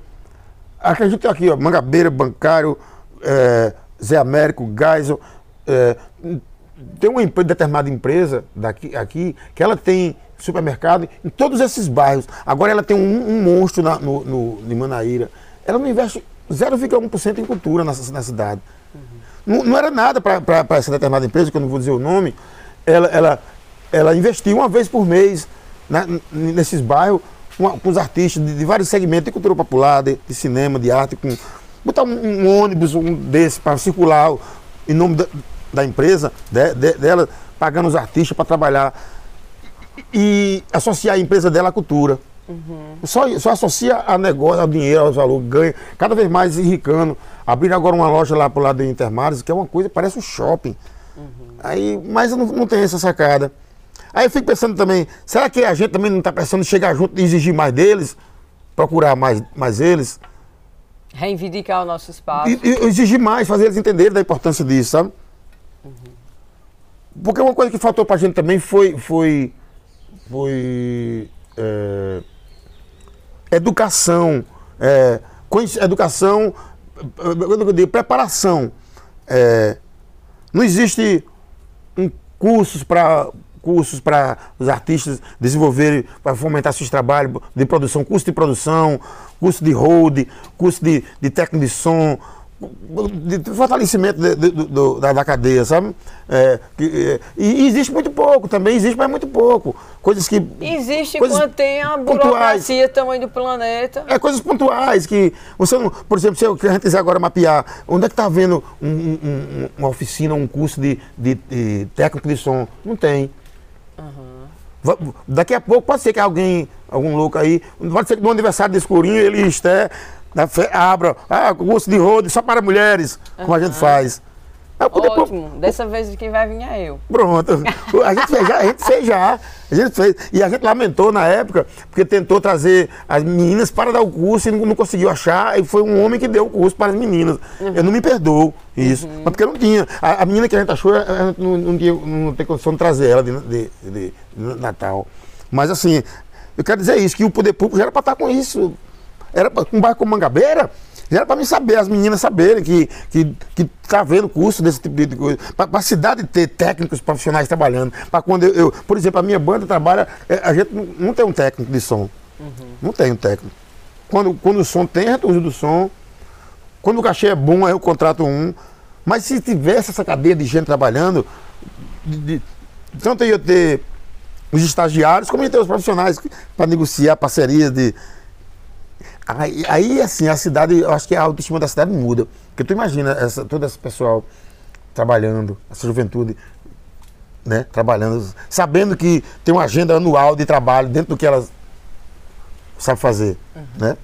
Aqui a gente tem aqui, ó, Mangabeira, Bancário, eh, Zé Américo, Geisel. eh, tem uma determinada empresa daqui, aqui que ela tem supermercado em todos esses bairros. Agora ela tem um, um monstro na, no, no, em Manaíra. Ela não investe 0,1% em cultura na, na cidade. Não, não era nada para essa determinada empresa, que eu não vou dizer o nome. Ela, ela, ela investiu uma vez por mês na- n- nesses bairros com, os artistas de, de vários segmentos, de cultura popular, de, de cinema, de arte, com botar um, um ônibus um desse para circular em nome da, da empresa, de- dela, pagando os artistas para trabalhar e associar a empresa dela à cultura. Só, só associa a negócio, ao dinheiro, aos valores, ganha, cada vez mais enricando. Abriram agora uma loja lá pro lado de Intermares, que é uma coisa, parece um shopping. Aí, mas não, não tem essa sacada. Aí eu fico pensando também, será que a gente também não está precisando chegar junto e exigir mais deles? Procurar mais, mais eles? Reivindicar o nosso espaço. E, e exigir mais, fazer eles entenderem da importância disso, sabe? Porque uma coisa que faltou pra gente também foi. foi, foi é, educação. É, educação. é, eu digo, preparação. É, não existe um cursos para cursos para os artistas desenvolverem, para fomentar seus trabalhos de produção, curso de produção, curso de hold, curso de, de técnico de som, de fortalecimento de, de, do, da, da, cadeia, sabe? É, que, é, e existe muito pouco, também existe, mas muito pouco. Coisas que. Existe coisas quando tem a burocracia tamanho do planeta. É, coisas pontuais que. Você não, por exemplo, se a gente quiser agora mapear, onde é que está havendo um, um, uma oficina, um curso de, de, de, técnico de som? Não tem. Uhum. Daqui a pouco pode ser que alguém, algum louco aí, pode ser que no aniversário de escurinho ele esteja abra ah, curso de rodo só para mulheres, como a gente faz. Ótimo, dessa vez quem vai vir é eu. Pronto, a gente fez já, a gente fez já, a gente fez. E a gente lamentou na época, porque tentou trazer as meninas para dar o curso e não, não conseguiu achar, e foi um homem que deu o curso para as meninas. Uhum. Eu não me perdoo isso, uhum. mas porque não tinha. A, a, menina que a gente achou, a gente não, não, tinha, não tem condição de trazer ela de, de, de, de Natal. Mas assim, eu quero dizer isso, que o poder público já era para estar com isso era um bairro como Mangabeira, era para mim saber, as meninas saberem que que que tá vendo curso desse tipo de coisa, para a cidade ter técnicos profissionais trabalhando, para quando eu, eu, por exemplo, a minha banda trabalha, é, a gente não, não tem um técnico de som, uhum. não tem um técnico. Quando, quando o som tem, a gente usa do som. Quando o cachê é bom, aí eu contrato um. Mas se tivesse essa cadeia de gente trabalhando, de, de, tanto ia ter os estagiários, como ia ter os profissionais para negociar parcerias de, Aí, aí, assim, a cidade, eu acho que a autoestima da cidade muda. Porque tu imagina essa, todo esse pessoal trabalhando, essa juventude, né, trabalhando, sabendo que tem uma agenda anual de trabalho dentro do que elas sabem fazer, uhum. né?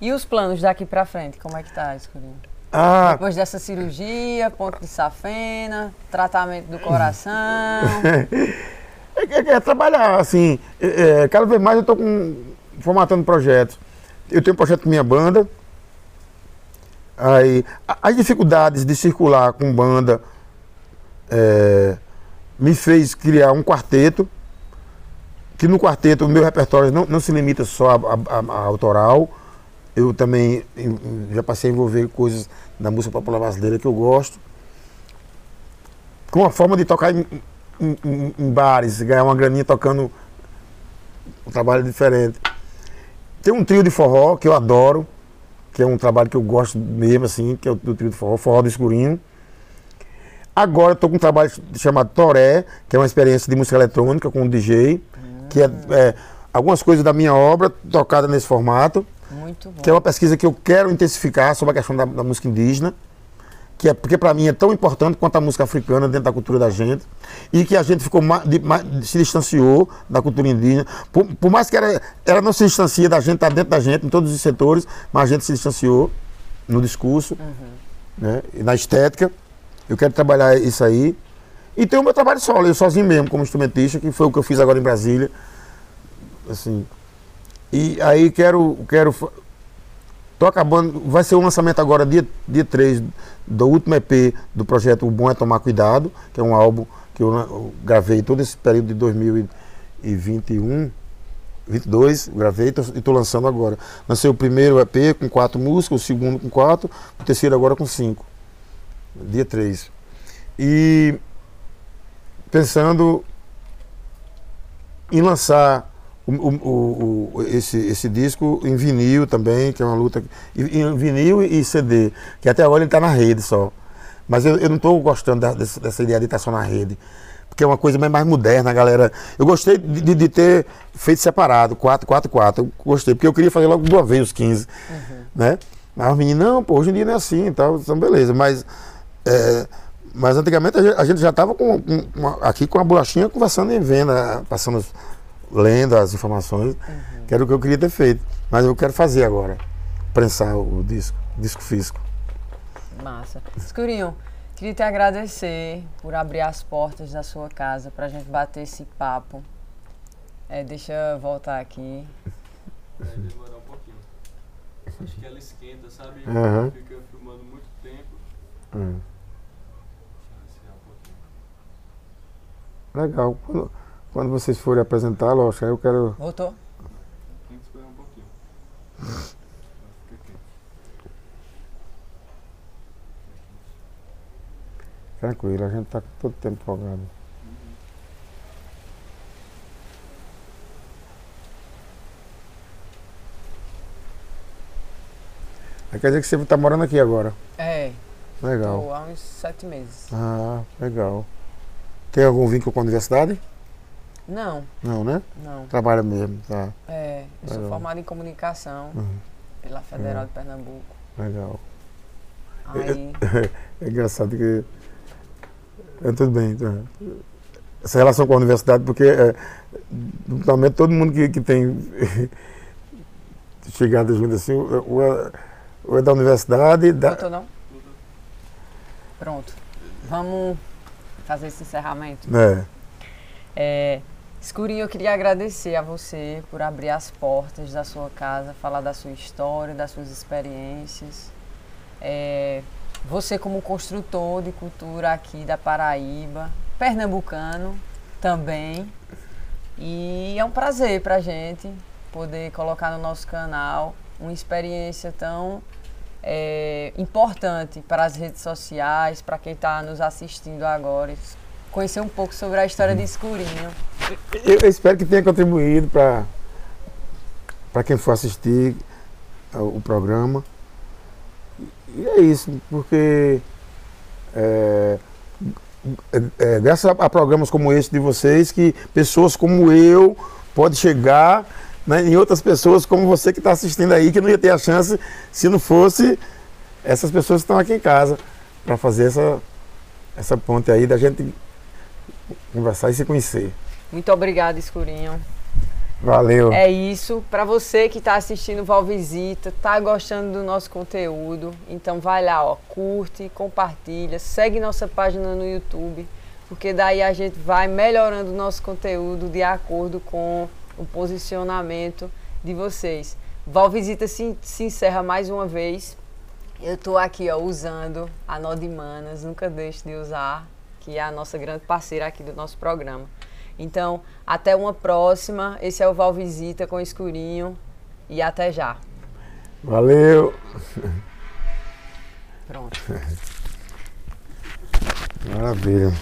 E os planos daqui para frente, como é que tá, Escurinho? Ah, Depois dessa cirurgia, ponto de safena, tratamento do coração. é, é, é, trabalhar, assim, é, é, cada vez mais eu tô com formatando projetos. Eu tenho um projeto com minha banda. Aí, as dificuldades de circular com banda é, me fez criar um quarteto. Que no quarteto o meu repertório não, não se limita só a, a, a, a autoral. Eu também já passei a envolver coisas da música popular brasileira que eu gosto. Com uma forma de tocar em, em, em, em bares, ganhar uma graninha tocando um trabalho diferente. Tem um trio de forró que eu adoro, que é um trabalho que eu gosto mesmo, assim, que é o do trio de forró, forró do escurinho. Agora estou com um trabalho chamado Toré, que é uma experiência de música eletrônica com um DJ, que é, é algumas coisas da minha obra tocada nesse formato. Muito bom. Que é uma pesquisa que eu quero intensificar sobre a questão da, da música indígena que é porque para mim é tão importante quanto a música africana dentro da cultura da gente e que a gente ficou de, se distanciou da cultura indígena por, por, mais que ela, ela não se distancie da gente, está dentro da gente em todos os setores, mas a gente se distanciou no discurso, uhum. né, e na estética. Eu quero trabalhar isso aí e tem o meu trabalho solo, eu sozinho mesmo como instrumentista, que foi o que eu fiz agora em Brasília, assim. E aí quero quero Tô acabando, vai ser o lançamento agora, dia, dia 3, do último EP do projeto O Bom é Tomar Cuidado, que é um álbum que eu, eu gravei todo esse período de 2021, 22, gravei e estou lançando agora. Lancei o primeiro EP com quatro músicas, o segundo com quatro, o terceiro agora com cinco. Dia 3. E pensando em lançar o, o, o, esse, esse disco em vinil também, que é uma luta. Em vinil e CD, que até agora ele está na rede só. Mas eu, eu não estou gostando da, dessa, dessa, ideia de estar só na rede. Porque é uma coisa mais moderna, galera. Eu gostei de, de, ter feito separado, 4, 4, 4. Eu gostei, porque eu queria fazer logo de uma vez os 15. Uhum. Né? Mas os meninos, não, pô, hoje em dia não é assim e tal, então beleza. Mas, é, mas antigamente a gente, já estava com, com, aqui com a bolachinha conversando em venda, passando lendo as informações, uhum. que era o que eu queria ter feito. Mas eu quero fazer agora, prensar o disco, disco físico. Massa. Escurinho, queria te agradecer por abrir as portas da sua casa para a gente bater esse papo. É, deixa eu voltar aqui. É, demorar um pouquinho. Acho que ela esquenta, sabe? Uhum. Fica filmando muito tempo. Uhum. Legal. Quando... Vocês forem apresentar, lógico, aí eu quero. Voltou? Tem que esperar um pouquinho. Tranquilo, a gente tá com todo tempo folgado. Quer dizer que você está morando aqui agora. É. Legal. Tô há uns sete meses. Ah, legal. Tem algum vínculo com a universidade? Não, Não, né? não. Trabalha mesmo, tá. É, eu sou Legal. formada em comunicação Uhum. pela Federal de Pernambuco. Legal. Aí, É engraçado que. É tudo bem. tá. Essa relação com a universidade, porque é, normalmente todo mundo que, que tem chegado junto assim, ou é, ou é da universidade, da, Botou não? Pronto. Vamos fazer esse encerramento. é, É, Escurinho, eu queria agradecer a você por abrir as portas da sua casa, falar da sua história, das suas experiências. É, você como construtor de cultura aqui da Paraíba, pernambucano também. E é um prazer pra gente poder colocar no nosso canal uma experiência tão é, importante para as redes sociais, para quem está nos assistindo agora, conhecer um pouco sobre a história de Escurinho. Eu, espero que tenha contribuído para quem for assistir o programa. E é isso, porque é, é, é, graças a, a programas como esse de vocês, que pessoas como eu podem chegar né, em outras pessoas como você que está assistindo aí, que não ia ter a chance se não fosse essas pessoas que estão aqui em casa para fazer essa, essa ponte aí da gente conversar e se conhecer. Muito obrigada, Escurinho. Valeu. É isso. Para você que está assistindo Val Visita, tá gostando do nosso conteúdo, então vai lá, ó, curte, compartilha, segue nossa página no YouTube, porque daí a gente vai melhorando o nosso conteúdo de acordo com o posicionamento de vocês. Val Visita se, se encerra mais uma vez. Eu estou aqui ó, usando a Nó de Manas, nunca deixe de usar, que é a nossa grande parceira aqui do nosso programa. Então, até uma próxima. Esse é o Val Visita com Escurinho. E até já. Valeu. Pronto. Maravilha.